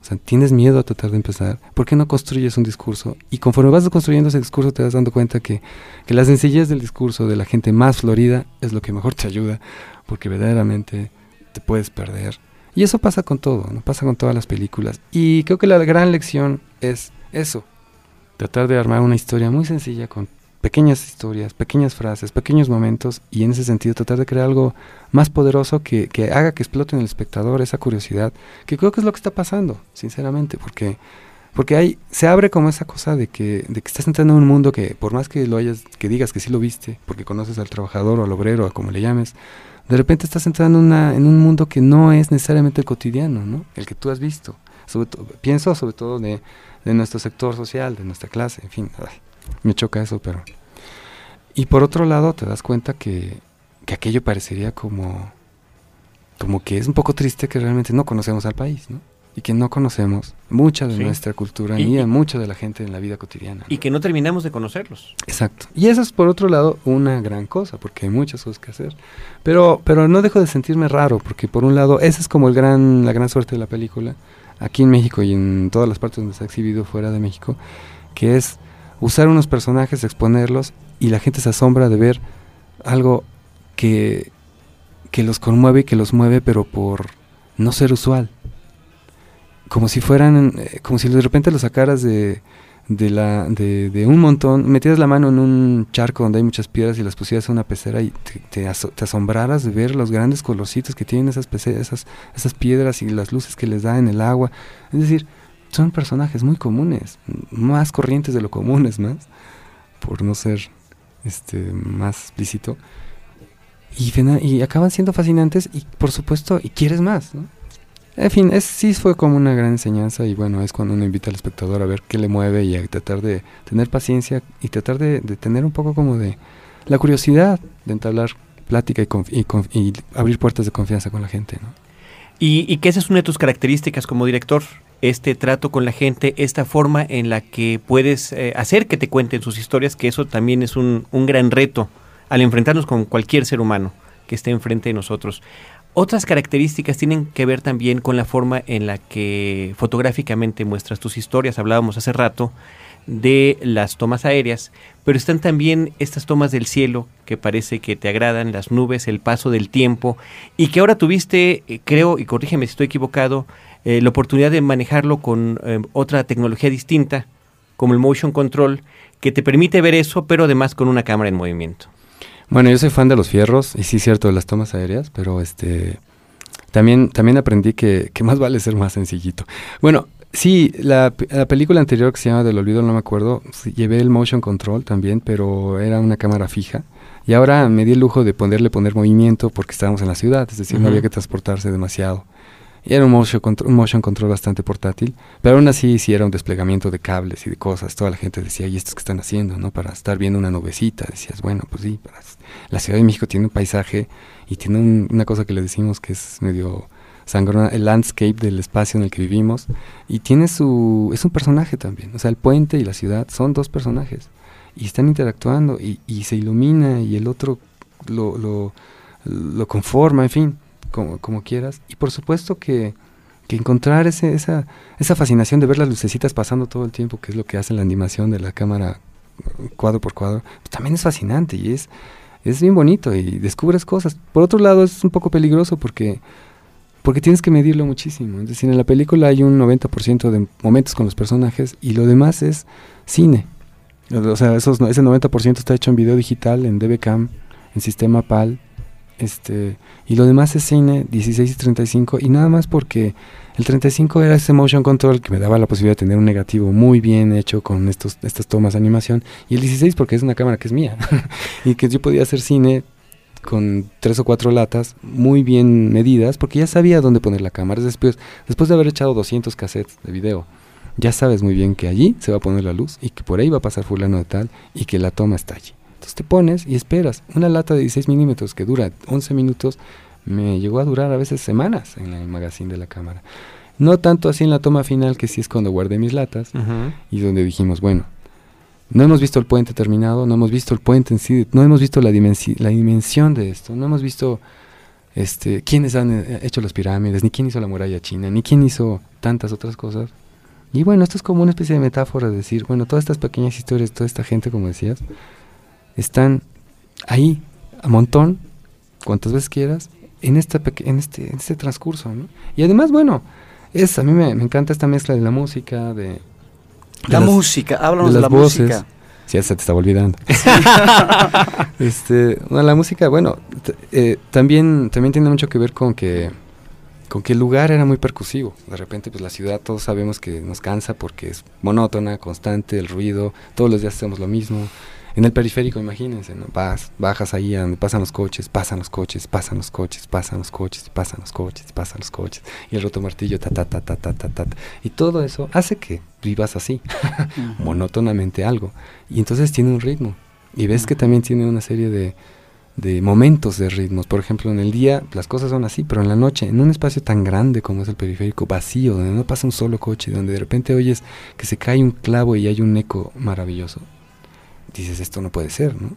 O sea, tienes miedo a tratar de empezar. ¿Por qué no construyes un discurso? Y conforme vas construyendo ese discurso te vas dando cuenta que, que la sencillez del discurso de la gente más florida es lo que mejor te ayuda, porque verdaderamente te puedes perder. Y eso pasa con todo, ¿no? pasa con todas las películas. Y creo que la gran lección es eso, tratar de armar una historia muy sencilla con pequeñas historias, pequeñas frases, pequeños momentos y en ese sentido tratar de crear algo más poderoso que, que, haga que explote en el espectador esa curiosidad, que creo que es lo que está pasando, sinceramente, porque porque hay se abre como esa cosa de que de que estás entrando en un mundo que por más que lo hayas que digas que sí lo viste, porque conoces al trabajador o al obrero, o como le llames, de repente estás entrando en, una, en un mundo que no es necesariamente el cotidiano, ¿no? El que tú has visto. Sobre pienso sobre todo de, de, nuestro sector social, de nuestra clase, en fin. me choca eso, pero... Y por otro lado te das cuenta que, que aquello parecería como, como que es un poco triste que realmente no conocemos al país, ¿no? y que no conocemos mucha de nuestra cultura ni a mucha de la gente en la vida cotidiana. Y que no terminamos de conocerlos. Exacto. Y eso es por otro lado una gran cosa, porque hay muchas cosas que hacer. Pero, pero no dejo de sentirme raro, porque por un lado, esa es como el gran, la gran suerte de la película, aquí en México y en todas las partes donde se ha exhibido fuera de México, que es usar unos personajes, exponerlos, y la gente se asombra de ver algo que, que los conmueve y que los mueve, pero por no ser usual. Como si fueran, eh, como si de repente lo sacaras de, de, la, de, de, un montón, metieras la mano en un charco donde hay muchas piedras y las pusieras en una pecera y te, te, asombraras de ver los grandes colorcitos que tienen esas, esas, esas piedras y las luces que les da en el agua. Es decir, son personajes muy comunes, más corrientes de lo comunes más, por no ser este más explícito. Y, y acaban siendo fascinantes y por supuesto, y quieres más, ¿no? En fin, sí fue como una gran enseñanza y bueno, es cuando uno invita al espectador a ver qué le mueve y a tratar de tener paciencia y tratar de, tener un poco como de la curiosidad de entablar plática y, abrir puertas de confianza con la gente. Y, y que esa es una de tus características como director, este trato con la gente, esta forma en la que puedes eh, hacer que te cuenten sus historias, que eso también es un gran reto al enfrentarnos con cualquier ser humano que esté enfrente de nosotros. Otras características tienen que ver también con la forma en la que fotográficamente muestras tus historias. Hablábamos hace rato de las tomas aéreas, pero están también estas tomas del cielo que parece que te agradan, las nubes, el paso del tiempo, y que ahora tuviste, eh, creo, y corrígeme si estoy equivocado, eh, la oportunidad de manejarlo con eh, otra tecnología distinta, como el motion control, que te permite ver eso, pero además con una cámara en movimiento. Bueno, yo soy fan de los fierros y sí cierto de las tomas aéreas, pero este también, también aprendí que, que más vale ser más sencillito. Bueno, sí, la, la, película anterior que se llama Del Olvido, no me acuerdo, llevé el motion control también, pero era una cámara fija. Y ahora me di el lujo de ponerle poner movimiento porque estábamos en la ciudad, es decir, uh -huh. no había que transportarse demasiado. Y era un motion, control, un motion control bastante portátil, pero aún así sí era un desplegamiento de cables y de cosas. Toda la gente decía, ¿y estos que están haciendo? no Para estar viendo una nubecita. Decías, bueno, pues sí, para... la Ciudad de México tiene un paisaje y tiene un, una cosa que le decimos que es medio sangrona, el landscape del espacio en el que vivimos. Y tiene su... es un personaje también. O sea, el puente y la ciudad son dos personajes. Y están interactuando y, se ilumina y el otro lo, lo conforma, en fin como, como quieras. Y por supuesto que, que encontrar ese, esa, esa fascinación de ver las lucecitas pasando todo el tiempo, que es lo que hace la animación de la cámara cuadro por cuadro, pues también es fascinante y es, es bien bonito y descubres cosas. Por otro lado es un poco peligroso porque, porque tienes que medirlo muchísimo. Es decir, en la película hay un 90% de momentos con los personajes y lo demás es cine. O sea, esos, ese 90% está hecho en video digital, en DBCam, en sistema PAL, este, y lo demás es cine 16 y 35 y nada más porque el 35 era ese motion control que me daba la posibilidad de tener un negativo muy bien hecho con estos, estas tomas de animación y el 16 porque es una cámara que es mía y que yo podía hacer cine con tres o cuatro latas muy bien medidas porque ya sabía dónde poner la cámara. Después, después de haber echado 200 cassettes de video ya sabes muy bien que allí se va a poner la luz y que por ahí va a pasar fulano de tal y que la toma está allí Entonces te pones y esperas. Una lata de 16 milímetros que dura 11 minutos me llegó a durar a veces semanas en el magazine de la cámara. No tanto así en la toma final, que sí es cuando guardé mis latas y donde dijimos, bueno, no hemos visto el puente terminado, no hemos visto el puente en sí, no hemos visto la, dimensi la dimensión de esto, no hemos visto este, quiénes han eh, hecho las pirámides, ni quién hizo la muralla china, ni quién hizo tantas otras cosas. Y bueno, esto es como una especie de metáfora de decir, bueno, todas estas pequeñas historias, toda esta gente, como decías, están ahí a montón, cuantas veces quieras, en, esta en, este, en este transcurso. ¿no? Y además, bueno, es, a mí me, encanta esta mezcla de la música, de... la música, háblanos de, la música. Sí, ya se te estaba olvidando. este, la música, bueno, eh, también, también tiene mucho que ver con que con que el lugar era muy percusivo. De repente, pues la ciudad todos sabemos que nos cansa porque es monótona, constante, el ruido, todos los días hacemos lo mismo. En el periférico, imagínense, ¿no? Vas, bajas ahí donde pasan los coches, pasan los coches, pasan los coches, pasan los coches, pasan los coches, pasan los coches, y el roto martillo, ta, ta, ta, ta, ta, ta, ta. Y todo eso hace que vivas así, monótonamente algo. Y entonces tiene un ritmo. Y ves que también tiene una serie de, de momentos de ritmos. Por ejemplo, en el día las cosas son así, pero en la noche, en un espacio tan grande como es el periférico, vacío, donde no pasa un solo coche, donde de repente oyes que se cae un clavo y hay un eco maravilloso, dices, esto no puede ser, ¿no?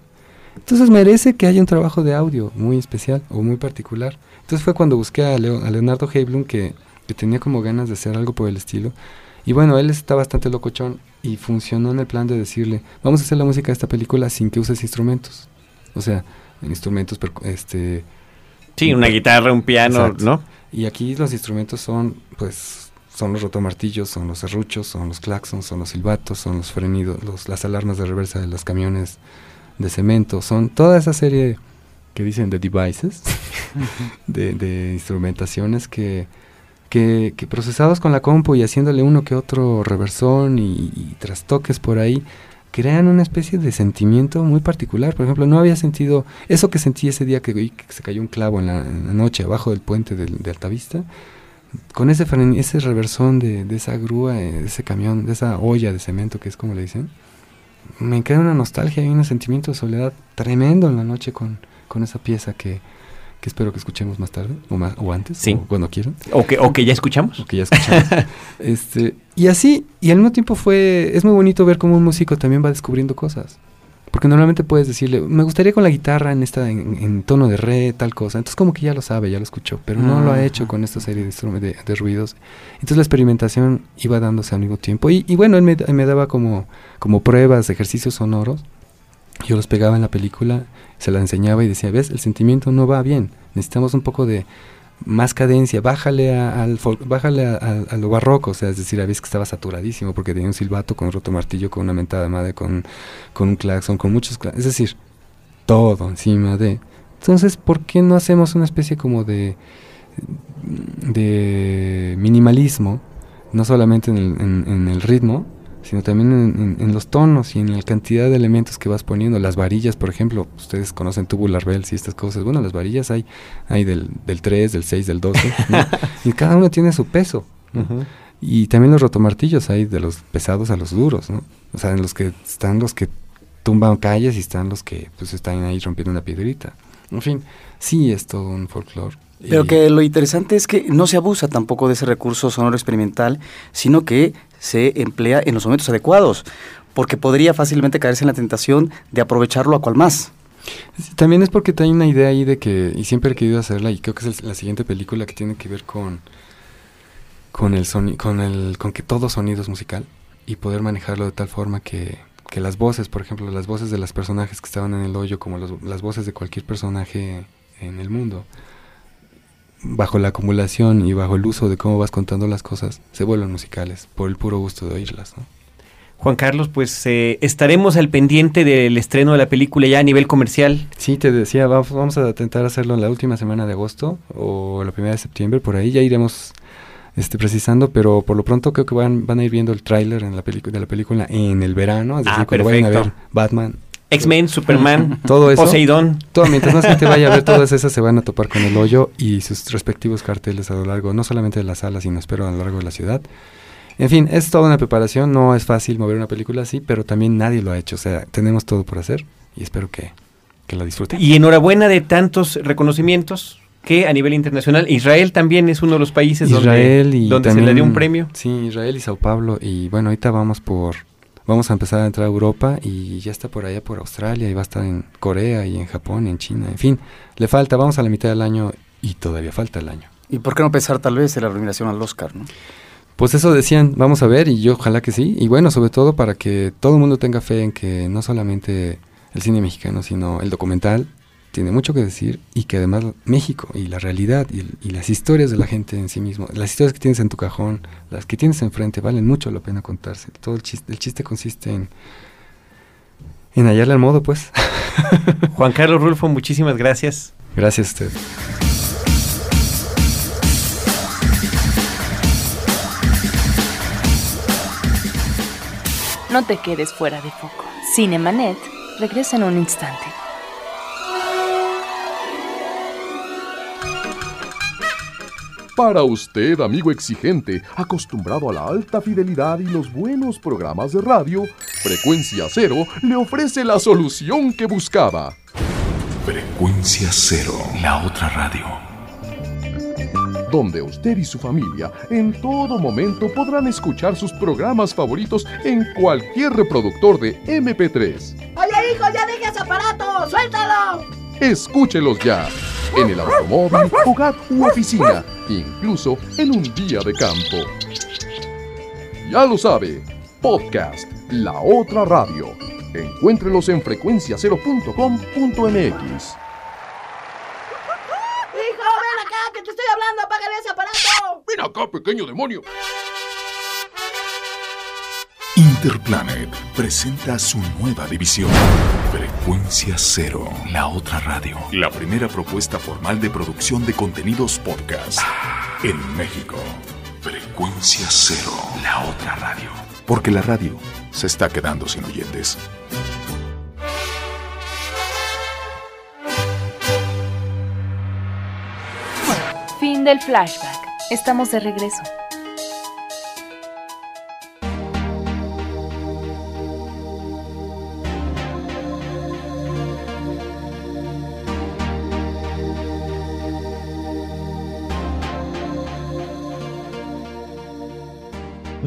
Entonces merece que haya un trabajo de audio muy especial o muy particular. Entonces fue cuando busqué a, Leonardo Heiblum, que, que tenía como ganas de hacer algo por el estilo. Y bueno, él está bastante locochón y funcionó en el plan de decirle, vamos a hacer la música de esta película sin que uses instrumentos. O sea, instrumentos, este... Sí, una guitarra, un piano, ¿no? Y aquí los instrumentos son, pues, son los rotomartillos, son los serruchos, son los claxons, son los silbatos, son los frenidos, los, las alarmas de reversa de los camiones de cemento, son toda esa serie que dicen de devices, de, instrumentaciones que, que, procesados con la compu y haciéndole uno que otro reversón y, y trastoques por ahí, crean una especie de sentimiento muy particular. Por ejemplo, no había sentido eso que sentí ese día que, que se cayó un clavo en la, noche abajo del puente de, de Altavista. Con ese, ese reversón de, de, esa grúa, eh, de ese camión, de esa olla de cemento que es como le dicen, me crea una nostalgia y un sentimiento de soledad tremendo en la noche con, con esa pieza que, que espero que escuchemos más tarde o, más, o antes, sí. o cuando quieran. O que, o que ya escuchamos. O que ya escuchamos. este, y así, y al mismo tiempo fue, es muy bonito ver cómo un músico también va descubriendo cosas. Porque normalmente puedes decirle, me gustaría con la guitarra en esta en, tono de re, tal cosa. Entonces como que ya lo sabe, ya lo escuchó, pero no lo ha hecho con esta serie de, de, ruidos. Entonces la experimentación iba dándose al mismo tiempo. Y, y bueno, él me, me, daba como, como pruebas, ejercicios sonoros. Yo los pegaba en la película, se la enseñaba y decía, ves, el sentimiento no va bien. Necesitamos un poco de, más cadencia, bájale, al, bájale a, lo barroco, o sea, es decir, a que estaba saturadísimo porque tenía un silbato con un roto martillo, con una mentada madre, con, con un claxon, con muchos, es decir, todo encima de... Entonces, ¿por qué no hacemos una especie como de, de minimalismo, no solamente en el ritmo, sino también en, los tonos y en la cantidad de elementos que vas poniendo. Las varillas, por ejemplo, ustedes conocen tubular bells y estas cosas. Bueno, las varillas hay, hay del, del 3, del 6, del 12, y cada uno tiene su peso. Y también los rotomartillos hay de los pesados a los duros, ¿no? O sea, en los que están los que tumban calles y están los que pues están ahí rompiendo una piedrita. En fin, sí es todo un folclore. Pero que lo interesante es que no se abusa tampoco de ese recurso sonoro experimental, sino que se emplea en los momentos adecuados, porque podría fácilmente caerse en la tentación de aprovecharlo a cual más. También es porque hay una idea ahí de que, y siempre he querido hacerla, y creo que es la siguiente película que tiene que ver con, con el sonido, con el, con que todo sonido es musical, y poder manejarlo de tal forma que, que las voces, por ejemplo, las voces de los personajes que estaban en el hoyo, como las voces de cualquier personaje en el mundo, bajo la acumulación y bajo el uso de cómo vas contando las cosas, se vuelven musicales por el puro gusto de oírlas. Juan Carlos, pues eh, estaremos al pendiente del estreno de la película ya a nivel comercial. Sí, te decía, vamos, a intentar hacerlo en la última semana de agosto o la primera de septiembre, por ahí ya iremos este, precisando, pero por lo pronto creo que van, van a ir viendo el tráiler en la de la película en el verano, es decir, ah, cuando vayan a ver Batman X-Men, Superman, todo eso, Poseidón. Todo, mientras más gente vaya a ver todas esas, se van a topar con el hoyo y sus respectivos carteles a lo largo, no solamente de la sala, sino espero a lo largo de la ciudad. En fin, es toda una preparación, no es fácil mover una película así, pero también nadie lo ha hecho, o sea, tenemos todo por hacer y espero que, que la disfruten. Y enhorabuena de tantos reconocimientos que a nivel internacional, Israel también es uno de los países Israel donde, y donde se le dio un premio. Sí, Israel y Sao Paulo. Y bueno, ahorita vamos por. Vamos a empezar a entrar a Europa y ya está por allá por Australia y va a estar en Corea y en Japón y en China. En fin, le falta, vamos a la mitad del año y todavía falta el año. ¿Y por qué no pensar tal vez en la nominación al Oscar, no? Pues eso decían, vamos a ver y yo ojalá que sí. Y bueno, sobre todo para que todo el mundo tenga fe en que no solamente el cine mexicano, sino el documental tiene mucho que decir y que además México y la realidad y, las historias de la gente en sí mismo, las historias que tienes en tu cajón, las que tienes enfrente, valen mucho la pena contarse. Todo el chiste, el chiste consiste en, en hallarle al modo, pues. Juan Carlos Rulfo, muchísimas gracias. Gracias a usted. No te quedes fuera de foco. Cinemanet regresa en un instante. Para usted, amigo exigente, acostumbrado a la alta fidelidad y los buenos programas de radio, Frecuencia Cero le ofrece la solución que buscaba. Frecuencia cero, la otra radio. Donde usted y su familia en todo momento podrán escuchar sus programas favoritos en cualquier reproductor de MP3. Oye, hijo, ya deja ese aparato, suéltalo. Escúchelos ya. En el automóvil, hogar u oficina, incluso en un día de campo. Ya lo sabe, podcast La Otra Radio. Encuéntrelos en frecuenciacero.com.mx. Hijo, ven acá, que te estoy hablando, apágale ese aparato. Ven acá, pequeño demonio. Interplanet presenta su nueva división. Frecuencia Cero, la otra radio. La primera propuesta formal de producción de contenidos podcast en México. Frecuencia Cero, la otra radio. Porque la radio se está quedando sin oyentes. Fin del flashback. Estamos de regreso.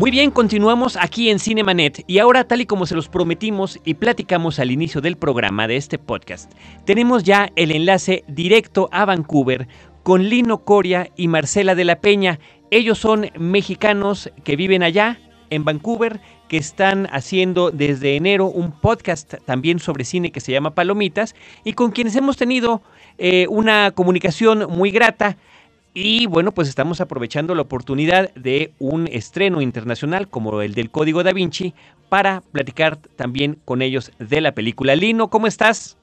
Muy bien, continuamos aquí en Cinemanet y ahora tal y como se los prometimos y platicamos al inicio del programa de este podcast, tenemos ya el enlace directo a Vancouver con Lino Coria y Marcela de la Peña. Ellos son mexicanos que viven allá en Vancouver, que están haciendo desde enero un podcast también sobre cine que se llama Palomitas y con quienes hemos tenido eh, una comunicación muy grata. Y bueno, pues estamos aprovechando la oportunidad de un estreno internacional como el del Código Da Vinci para platicar también con ellos de la película. Lino, ¿cómo estás?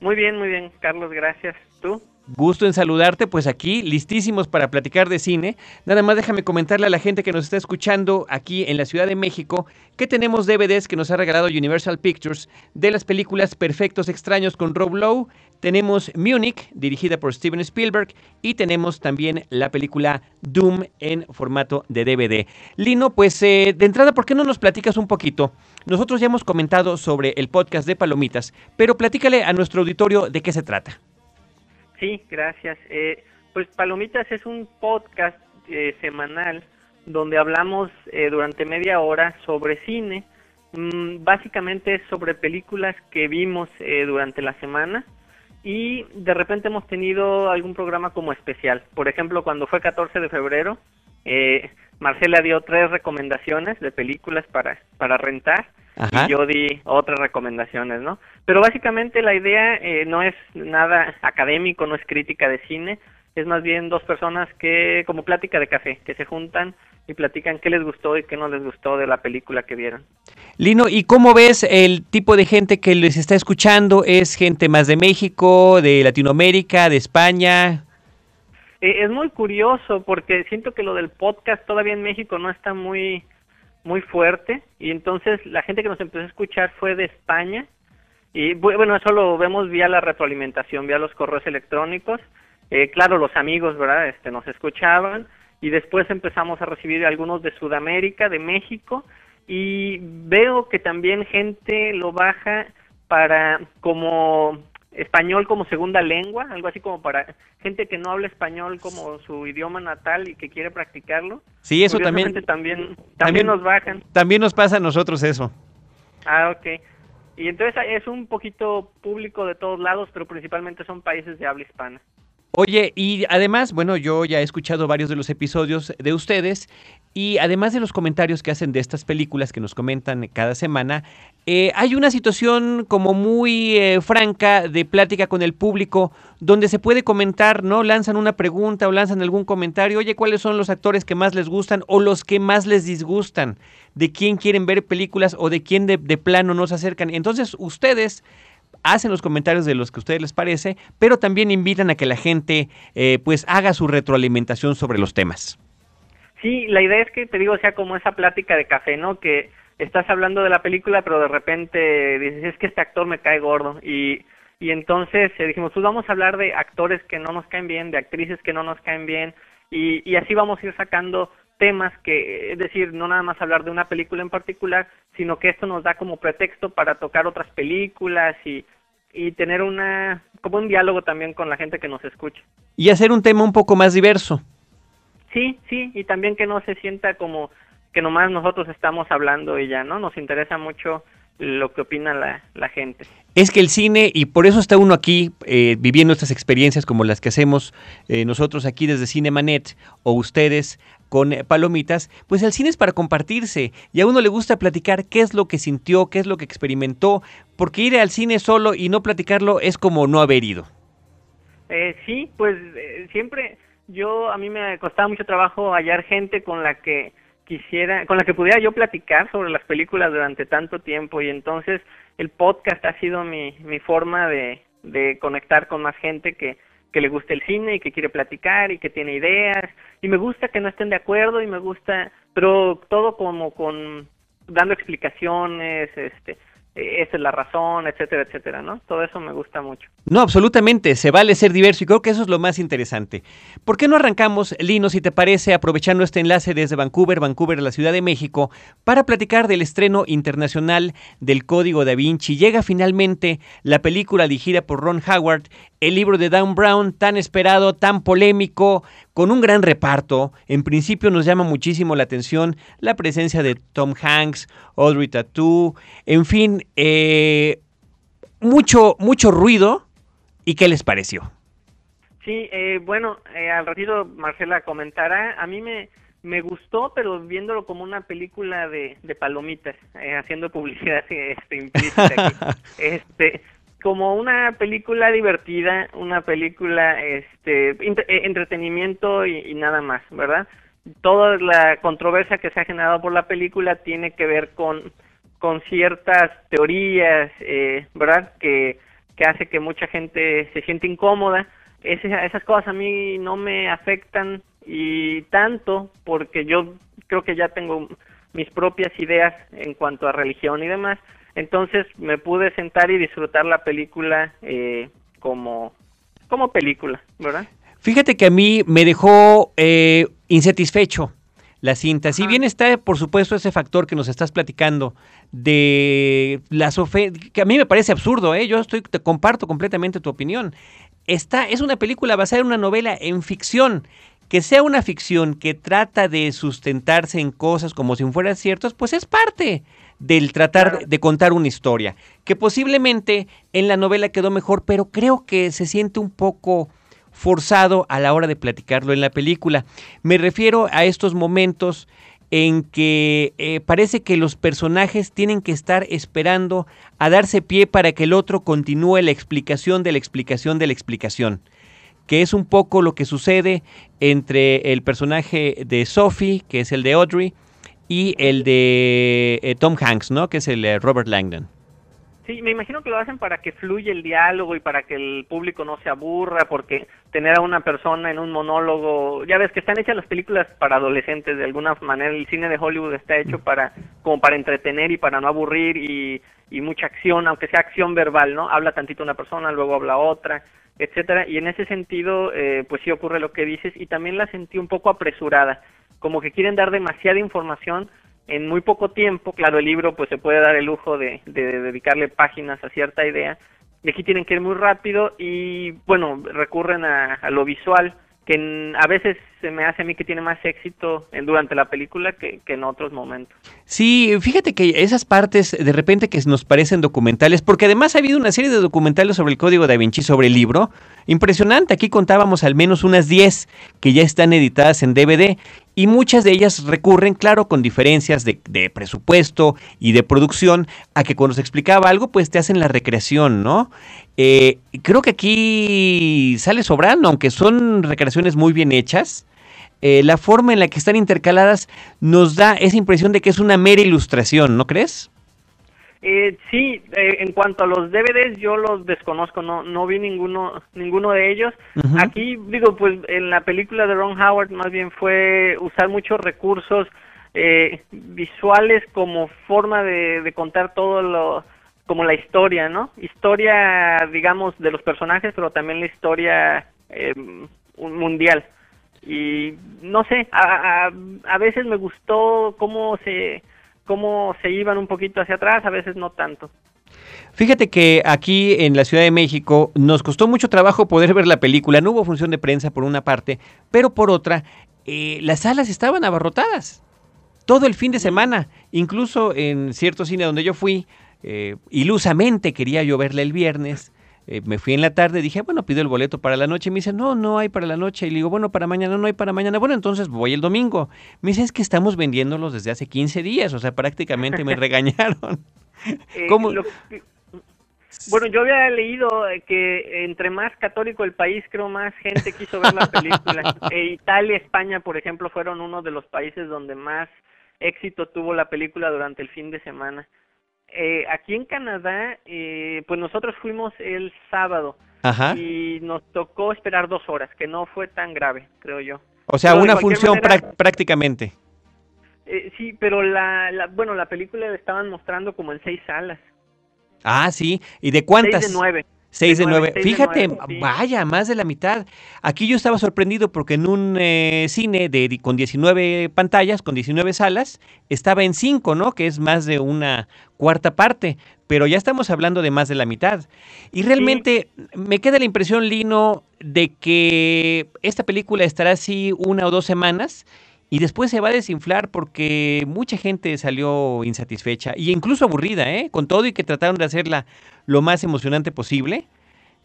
Muy bien, muy bien, Carlos, gracias. ¿Tú? Gusto en saludarte, pues aquí listísimos para platicar de cine. Nada más déjame comentarle a la gente que nos está escuchando aquí en la Ciudad de México que tenemos DVDs que nos ha regalado Universal Pictures de las películas Perfectos Extraños con Rob Lowe. Tenemos Munich, dirigida por Steven Spielberg, y tenemos también la película Doom en formato de DVD. Lino, pues eh, de entrada, ¿por qué no nos platicas un poquito? Nosotros ya hemos comentado sobre el podcast de Palomitas, pero platícale a nuestro auditorio de qué se trata. Sí, gracias. Eh, pues Palomitas es un podcast eh, semanal donde hablamos eh, durante media hora sobre cine. Mm, básicamente sobre películas que vimos eh, durante la semana y de repente hemos tenido algún programa como especial. Por ejemplo, cuando fue 14 de febrero, eh, Marcela dio tres recomendaciones de películas para, para rentar Ajá. y yo di otras recomendaciones, ¿no? Pero básicamente la idea eh, no es nada académico, no es crítica de cine, es más bien dos personas que, como plática de café, que se juntan y platican qué les gustó y qué no les gustó de la película que vieron. Lino, ¿y cómo ves el tipo de gente que les está escuchando? ¿Es gente más de México, de Latinoamérica, de España? Eh, es muy curioso porque siento que lo del podcast todavía en México no está muy muy fuerte. Y entonces la gente que nos empezó a escuchar fue de España. Y bu- bueno eso lo vemos vía la retroalimentación vía los correos electrónicos. Eh, claro los amigos verdad este nos escuchaban. Y después empezamos a recibir algunos de Sudamérica de México. Y veo que también gente lo baja para como español como segunda lengua, algo así como para gente que no habla español como su idioma natal y que quiere practicarlo. Sí, eso también, también, también nos bajan. También nos pasa a nosotros eso. Ah, ok. Y entonces es un poquito público de todos lados, pero principalmente son países de habla hispana. Oye, y además, bueno, yo ya he escuchado varios de los episodios de ustedes y además de los comentarios que hacen de estas películas que nos comentan cada semana, eh, hay una situación como muy eh, franca de plática con el público donde se puede comentar, ¿no? Lanzan una pregunta o lanzan algún comentario, oye, ¿cuáles son los actores que más les gustan o los que más les disgustan? ¿De quién quieren ver películas o de quién de, de plano no se acercan? Entonces, ustedes hacen los comentarios de los que a ustedes les parece, pero también invitan a que la gente eh, pues haga su retroalimentación sobre los temas. Sí, la idea es que te digo, sea como esa plática de café, ¿no? Que estás hablando de la película, pero de repente dices, es que este actor me cae gordo. Y, y entonces eh, dijimos, pues vamos a hablar de actores que no nos caen bien, de actrices que no nos caen bien, y, y así vamos a ir sacando temas que, es decir, no nada más hablar de una película en particular, sino que esto nos da como pretexto para tocar otras películas y, y tener una como un diálogo también con la gente que nos escucha. Y hacer un tema un poco más diverso. Sí, sí, y también que no se sienta como que nomás nosotros estamos hablando y ya, ¿no? Nos interesa mucho lo que opina la, la gente. Es que el cine, y por eso está uno aquí eh, viviendo estas experiencias como las que hacemos eh, nosotros aquí desde Cinemanet o ustedes con eh, palomitas, pues el cine es para compartirse y a uno le gusta platicar qué es lo que sintió, qué es lo que experimentó, porque ir al cine solo y no platicarlo es como no haber ido. Eh, sí, pues eh, siempre yo a mí me costaba mucho trabajo hallar gente con la que quisiera, con la que pudiera yo platicar sobre las películas durante tanto tiempo y entonces el podcast ha sido mi, mi forma de, de conectar con más gente que que le gusta el cine y que quiere platicar y que tiene ideas y me gusta que no estén de acuerdo y me gusta pero todo como con dando explicaciones este esa es la razón, etcétera, etcétera, ¿no? Todo eso me gusta mucho. No, absolutamente, se vale ser diverso y creo que eso es lo más interesante. ¿Por qué no arrancamos, Lino, si te parece, aprovechando este enlace desde Vancouver, Vancouver, la Ciudad de México, para platicar del estreno internacional del Código da Vinci? Llega finalmente la película dirigida por Ron Howard, el libro de Dan Brown, tan esperado, tan polémico, con un gran reparto. En principio nos llama muchísimo la atención la presencia de Tom Hanks, Audrey Tattoo, en fin, eh, mucho, mucho ruido. ¿Y qué les pareció? Sí, eh, bueno, eh, al ratito Marcela comentará, a mí me, me gustó, pero viéndolo como una película de, de palomitas, eh, haciendo publicidad este, implícita aquí. este, como una película divertida, una película este eh, entretenimiento y, nada más, ¿verdad? Toda la controversia que se ha generado por la película tiene que ver con con ciertas teorías, eh, ¿verdad? Que que hace que mucha gente se siente incómoda. Esas cosas a mí no me afectan y tanto porque yo creo que ya tengo mis propias ideas en cuanto a religión y demás entonces me pude sentar y disfrutar la película eh, como, como película, ¿verdad? Fíjate que a mí me dejó eh, insatisfecho la cinta. Si bien está, por supuesto, ese factor que nos estás platicando de las ofensas, que a mí me parece absurdo, ¿eh? yo estoy, te comparto completamente tu opinión. Está, es una película basada en una novela en ficción. Que sea una ficción que trata de sustentarse en cosas como si fueran ciertos, pues es parte del tratar de contar una historia, que posiblemente en la novela quedó mejor, pero creo que se siente un poco forzado a la hora de platicarlo en la película. Me refiero a estos momentos en que eh, parece que los personajes tienen que estar esperando a darse pie para que el otro continúe la explicación de la explicación de la explicación que es un poco lo que sucede entre el personaje de Sophie, que es el de Audrey, y el de eh, Tom Hanks, ¿no? Que es el eh, Robert Langdon. Sí, me imagino que lo hacen para que fluya el diálogo y para que el público no se aburra, porque tener a una persona en un monólogo, ya ves que están hechas las películas para adolescentes de alguna manera, el cine de Hollywood está hecho para como para entretener y para no aburrir y, y mucha acción, aunque sea acción verbal, ¿no? Habla tantito una persona, luego habla otra, etcétera, y en ese sentido, eh, pues sí ocurre lo que dices y también la sentí un poco apresurada como que quieren dar demasiada información en muy poco tiempo. Claro, el libro pues se puede dar el lujo de, de dedicarle páginas a cierta idea. Y aquí tienen que ir muy rápido y bueno, recurren a, a lo visual que a veces se me hace a mí que tiene más éxito en, durante la película que, que, en otros momentos. Sí, fíjate que esas partes de repente que nos parecen documentales, porque además ha habido una serie de documentales sobre el código da Vinci, sobre el libro, impresionante, aquí contábamos al menos unas 10 que ya están editadas en DVD y muchas de ellas recurren, claro, con diferencias de, presupuesto y de producción, a que cuando se explicaba algo, pues te hacen la recreación, ¿no? Eh, creo que aquí sale sobrando, aunque son recreaciones muy bien hechas. Eh, la forma en la que están intercaladas nos da esa impresión de que es una mera ilustración, ¿no crees? Eh, sí, eh, en cuanto a los DVDs yo los desconozco, no no vi ninguno ninguno de ellos. Uh -huh. Aquí digo, pues en la película de Ron Howard más bien fue usar muchos recursos eh, visuales como forma de, de contar todo lo como la historia, ¿no? Historia, digamos, de los personajes, pero también la historia eh, mundial. Y no sé, a, a, a, veces me gustó cómo se, cómo se iban un poquito hacia atrás, a veces no tanto. Fíjate que aquí en la Ciudad de México nos costó mucho trabajo poder ver la película. No hubo función de prensa por una parte, pero por otra, eh, las salas estaban abarrotadas. Todo el fin de semana, incluso en cierto cine donde yo fui, eh, ilusamente quería yo verla el viernes. Eh, me fui en la tarde, dije, bueno, pido el boleto para la noche. Me dice, no, no hay para la noche. Y le digo, bueno, para mañana no hay para mañana. Bueno, entonces voy el domingo. Me dice, es que estamos vendiéndolos desde hace 15 días. O sea, prácticamente me regañaron. Eh, ¿Cómo? Lo, bueno, yo había leído que entre más católico el país, creo más gente quiso ver la película. e Italia, España, por ejemplo, fueron uno de los países donde más éxito tuvo la película durante el fin de semana eh, aquí en Canadá, eh, pues nosotros fuimos el sábado Ajá. y nos tocó esperar dos horas, que no fue tan grave, creo yo. O sea, pero una función manera, prácticamente. Eh, sí, pero la, la, bueno, la película la estaban mostrando como en seis salas. Ah, sí. ¿Y de cuántas? Seis de nueve. 6 de 9. Fíjate, de 9, sí. vaya, más de la mitad. Aquí yo estaba sorprendido porque en un eh, cine de, con 19 pantallas, con 19 salas, estaba en 5, ¿no? Que es más de una cuarta parte. Pero ya estamos hablando de más de la mitad. Y realmente sí. me queda la impresión, Lino, de que esta película estará así una o dos semanas y después se va a desinflar porque mucha gente salió insatisfecha y incluso aburrida, ¿eh? Con todo y que trataron de hacerla lo más emocionante posible.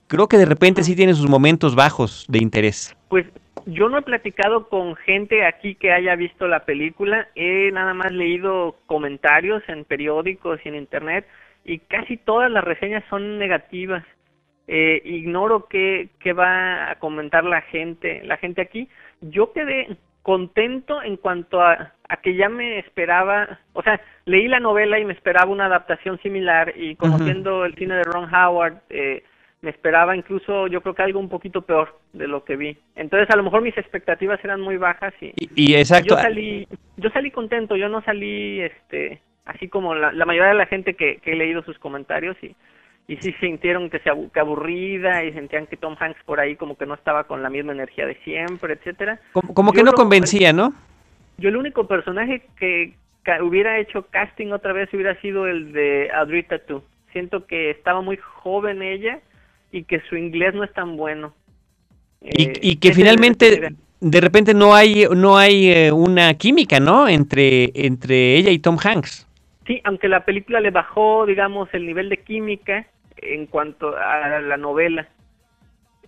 Creo que de repente sí tiene sus momentos bajos de interés. Pues yo no he platicado con gente aquí que haya visto la película, he nada más leído comentarios en periódicos y en internet y casi todas las reseñas son negativas. Eh, ignoro qué, qué va a comentar la gente, la gente aquí. Yo quedé contento en cuanto a, a, que ya me esperaba, o sea, leí la novela y me esperaba una adaptación similar y conociendo uh -huh. el cine de Ron Howard, eh, me esperaba incluso yo creo que algo un poquito peor de lo que vi. Entonces a lo mejor mis expectativas eran muy bajas y, y, y exacto. yo salí, yo salí contento, yo no salí este así como la, la mayoría de la gente que, que he leído sus comentarios y y sí sintieron que se que aburrida y sentían que Tom Hanks por ahí como que no estaba con la misma energía de siempre, etcétera. Como, como que no lo, convencía, ¿no? Yo el único personaje que hubiera hecho casting otra vez hubiera sido el de Audrey Tautou. Siento que estaba muy joven ella y que su inglés no es tan bueno. Y, eh, y que finalmente de repente no hay no hay eh, una química, ¿no? Entre entre ella y Tom Hanks. Sí, aunque la película le bajó, digamos, el nivel de química, en cuanto a la novela.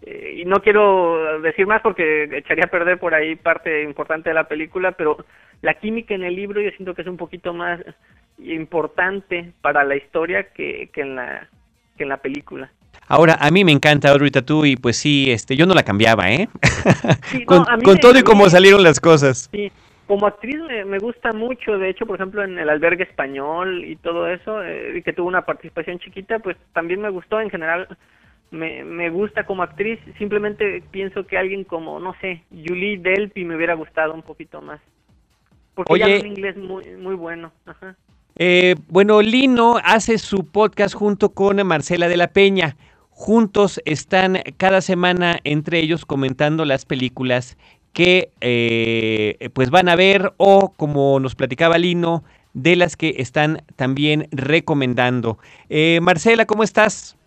Eh, y no quiero decir más porque echaría a perder por ahí parte importante de la película, pero la química en el libro yo siento que es un poquito más importante para la historia que, que en la que en la película. Ahora, a mí me encanta Audrey Tattoo y pues sí, este, yo no la cambiaba, ¿eh? Sí, con, no, con todo y cómo salieron las cosas. Sí, como actriz me, me, gusta mucho, de hecho, por ejemplo, en el albergue español y todo eso, eh, que tuvo una participación chiquita, pues también me gustó en general. Me, me gusta como actriz, simplemente pienso que alguien como, no sé, Julie Delpy me hubiera gustado un poquito más. Porque Oye, ella habla inglés muy, muy bueno. Ajá. Eh, bueno, Lino hace su podcast junto con Marcela de la Peña. Juntos están cada semana entre ellos comentando las películas que eh, pues van a ver o como nos platicaba Lino, de las que están también recomendando. Eh, Marcela, ¿cómo estás?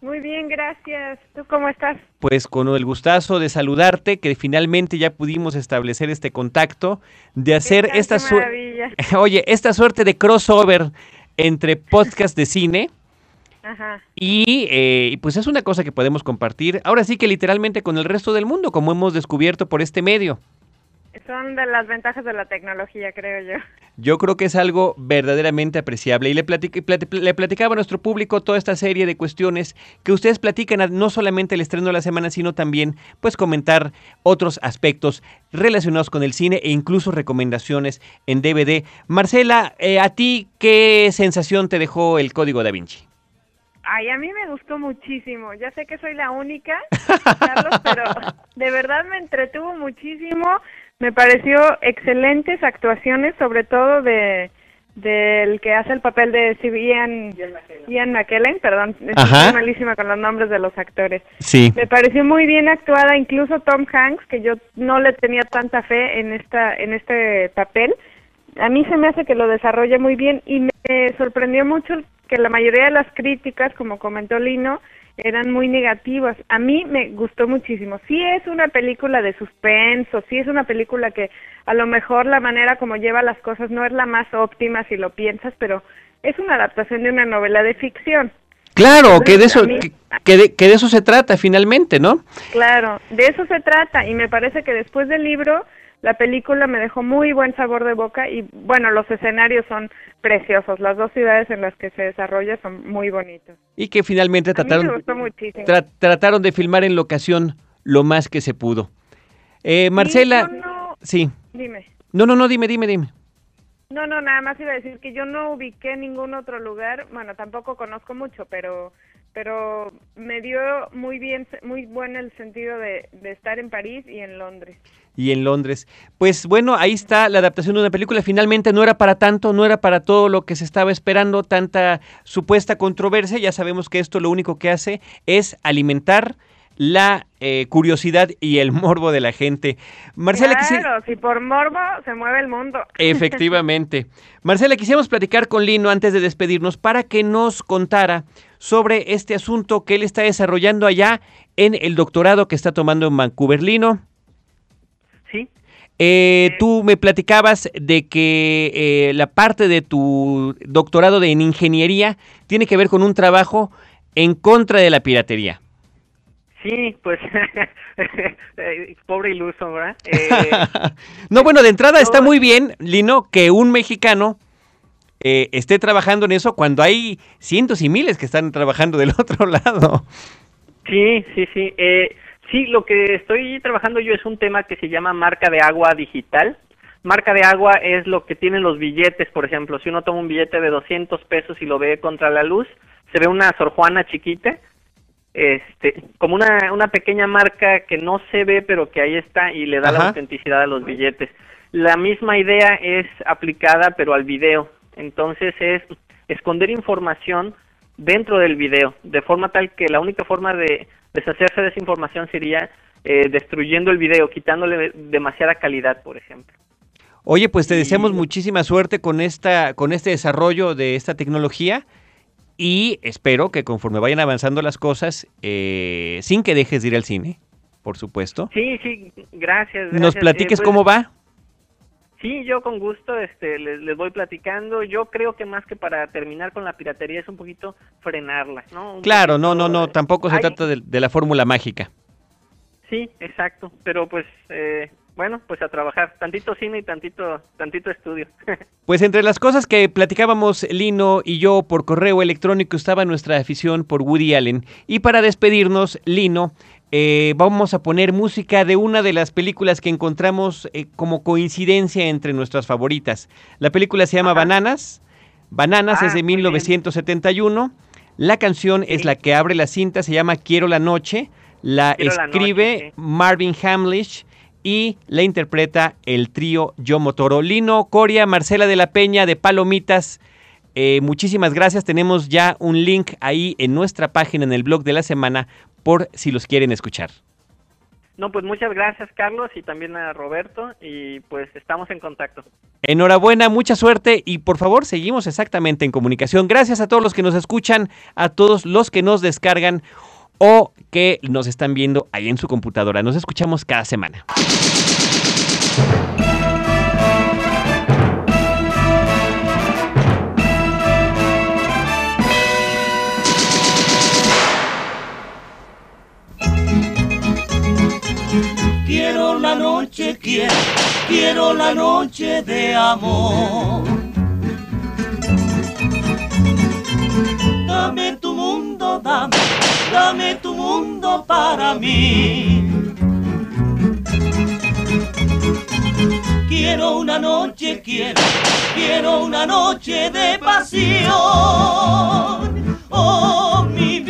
Muy bien, gracias. ¿Tú cómo estás? Pues con el gustazo de saludarte, que finalmente ya pudimos establecer este contacto, de hacer esta suerte. Oye, esta suerte de crossover entre podcast de cine. Ajá. Y eh, pues es una cosa que podemos compartir, ahora sí que literalmente con el resto del mundo, como hemos descubierto por este medio. Son de las ventajas de la tecnología, creo yo. Yo creo que es algo verdaderamente apreciable y le, le platicaba a nuestro público toda esta serie de cuestiones que ustedes platican, no solamente el estreno de la semana, sino también pues comentar otros aspectos relacionados con el cine e incluso recomendaciones en DVD. Marcela, eh, ¿a ti qué sensación te dejó el Código da Vinci? Ay, a mí me gustó muchísimo. Ya sé que soy la única, Carlos, pero de verdad me entretuvo muchísimo. Me pareció excelentes actuaciones, sobre todo de del que hace el papel de Ian, Ian McKellen, perdón, estoy malísima con los nombres de los actores. Sí. Me pareció muy bien actuada, incluso Tom Hanks, que yo no le tenía tanta fe en esta en este papel. A mí se me hace que lo desarrolla muy bien y me sorprendió mucho que la mayoría de las críticas, como comentó Lino, eran muy negativas. A mí me gustó muchísimo. Sí es una película de suspenso, sí es una película que a lo mejor la manera como lleva las cosas no es la más óptima si lo piensas, pero es una adaptación de una novela de ficción. Claro, que de eso que, de, que de eso se trata finalmente, ¿no? Claro, de eso se trata y me parece que después del libro la película me dejó muy buen sabor de boca y bueno, los escenarios son preciosos. Las dos ciudades en las que se desarrolla son muy bonitos. Y que finalmente trataron, trataron de filmar en locación lo más que se pudo. Eh, Marcela, sí. Dime. No, no, no, dime, dime, dime. No, no, nada más iba a decir que yo no ubiqué ningún otro lugar, bueno, tampoco conozco mucho, pero pero me dio muy bien, muy bueno el sentido de, estar en París y en Londres. Y en Londres. Pues bueno, ahí está la adaptación de una película. Finalmente no era para tanto, no era para todo lo que se estaba esperando, tanta supuesta controversia. Ya sabemos que esto lo único que hace es alimentar la eh, curiosidad y el morbo de la gente. Marcela, claro, si por morbo se mueve el mundo. Efectivamente. Marcela, quisiéramos platicar con Lino antes de despedirnos para que nos contara sobre este asunto que él está desarrollando allá en el doctorado que está tomando en Vancouver. Lino. Sí. Eh, tú me platicabas de que eh, la parte de tu doctorado de en ingeniería tiene que ver con un trabajo en contra de la piratería. Sí, pues pobre iluso, ¿verdad? no, bueno, de entrada está muy bien, Lino, que un mexicano eh, esté trabajando en eso cuando hay cientos y miles que están trabajando del otro lado. Sí, sí, sí. Eh, sí, lo que estoy trabajando yo es un tema que se llama marca de agua digital. Marca de agua es lo que tienen los billetes, por ejemplo. Si uno toma un billete de 200 pesos y lo ve contra la luz, se ve una Sor Juana chiquita este como una, una pequeña marca que no se ve pero que ahí está y le da la autenticidad a los billetes. La misma idea es aplicada pero al video. Entonces es esconder información dentro del video, de forma tal que la única forma de deshacerse de esa información sería eh, destruyendo el video, quitándole demasiada calidad, por ejemplo. Oye, pues te deseamos muchísima suerte con esta, con este desarrollo de esta tecnología y espero que conforme vayan avanzando las cosas, eh, sin que dejes de ir al cine, por supuesto. Sí, sí, gracias. Nos platiques eh, pues, cómo va. Sí, yo con gusto este, les, voy platicando. Yo creo que más que para terminar con la piratería es un poquito frenarla, ¿no? claro, no, no, no, tampoco se trata de, la fórmula mágica. Sí, exacto, pero pues eh, bueno, pues a trabajar, tantito cine y tantito, tantito estudio. pues entre las cosas que platicábamos Lino y yo por correo electrónico estaba nuestra afición por Woody Allen. Y para despedirnos, Lino, eh, vamos a poner música de una de las películas que encontramos eh, como coincidencia entre nuestras favoritas. La película se llama Bananas. Bananas es ah, de 1971. La canción es la que abre la cinta, se llama Quiero la Noche. La escribe Marvin Hamlish y la interpreta el trío Yo Motoro. Lino, Coria, Marcela de la Peña de Palomitas. Eh, muchísimas gracias. Tenemos ya un link ahí en nuestra página en el blog de la semana por si los quieren escuchar. No, pues muchas gracias Carlos y también a Roberto y pues estamos en contacto. Enhorabuena, mucha suerte y por favor seguimos exactamente en comunicación. Gracias a todos los que nos escuchan, a todos los que nos descargan o que nos están viendo ahí en su computadora. Nos escuchamos cada semana. Quiero, quiero la noche de amor. Dame tu mundo, dame, dame tu mundo para mí. Quiero una noche, quiero, quiero una noche de pasión. Oh, mi vida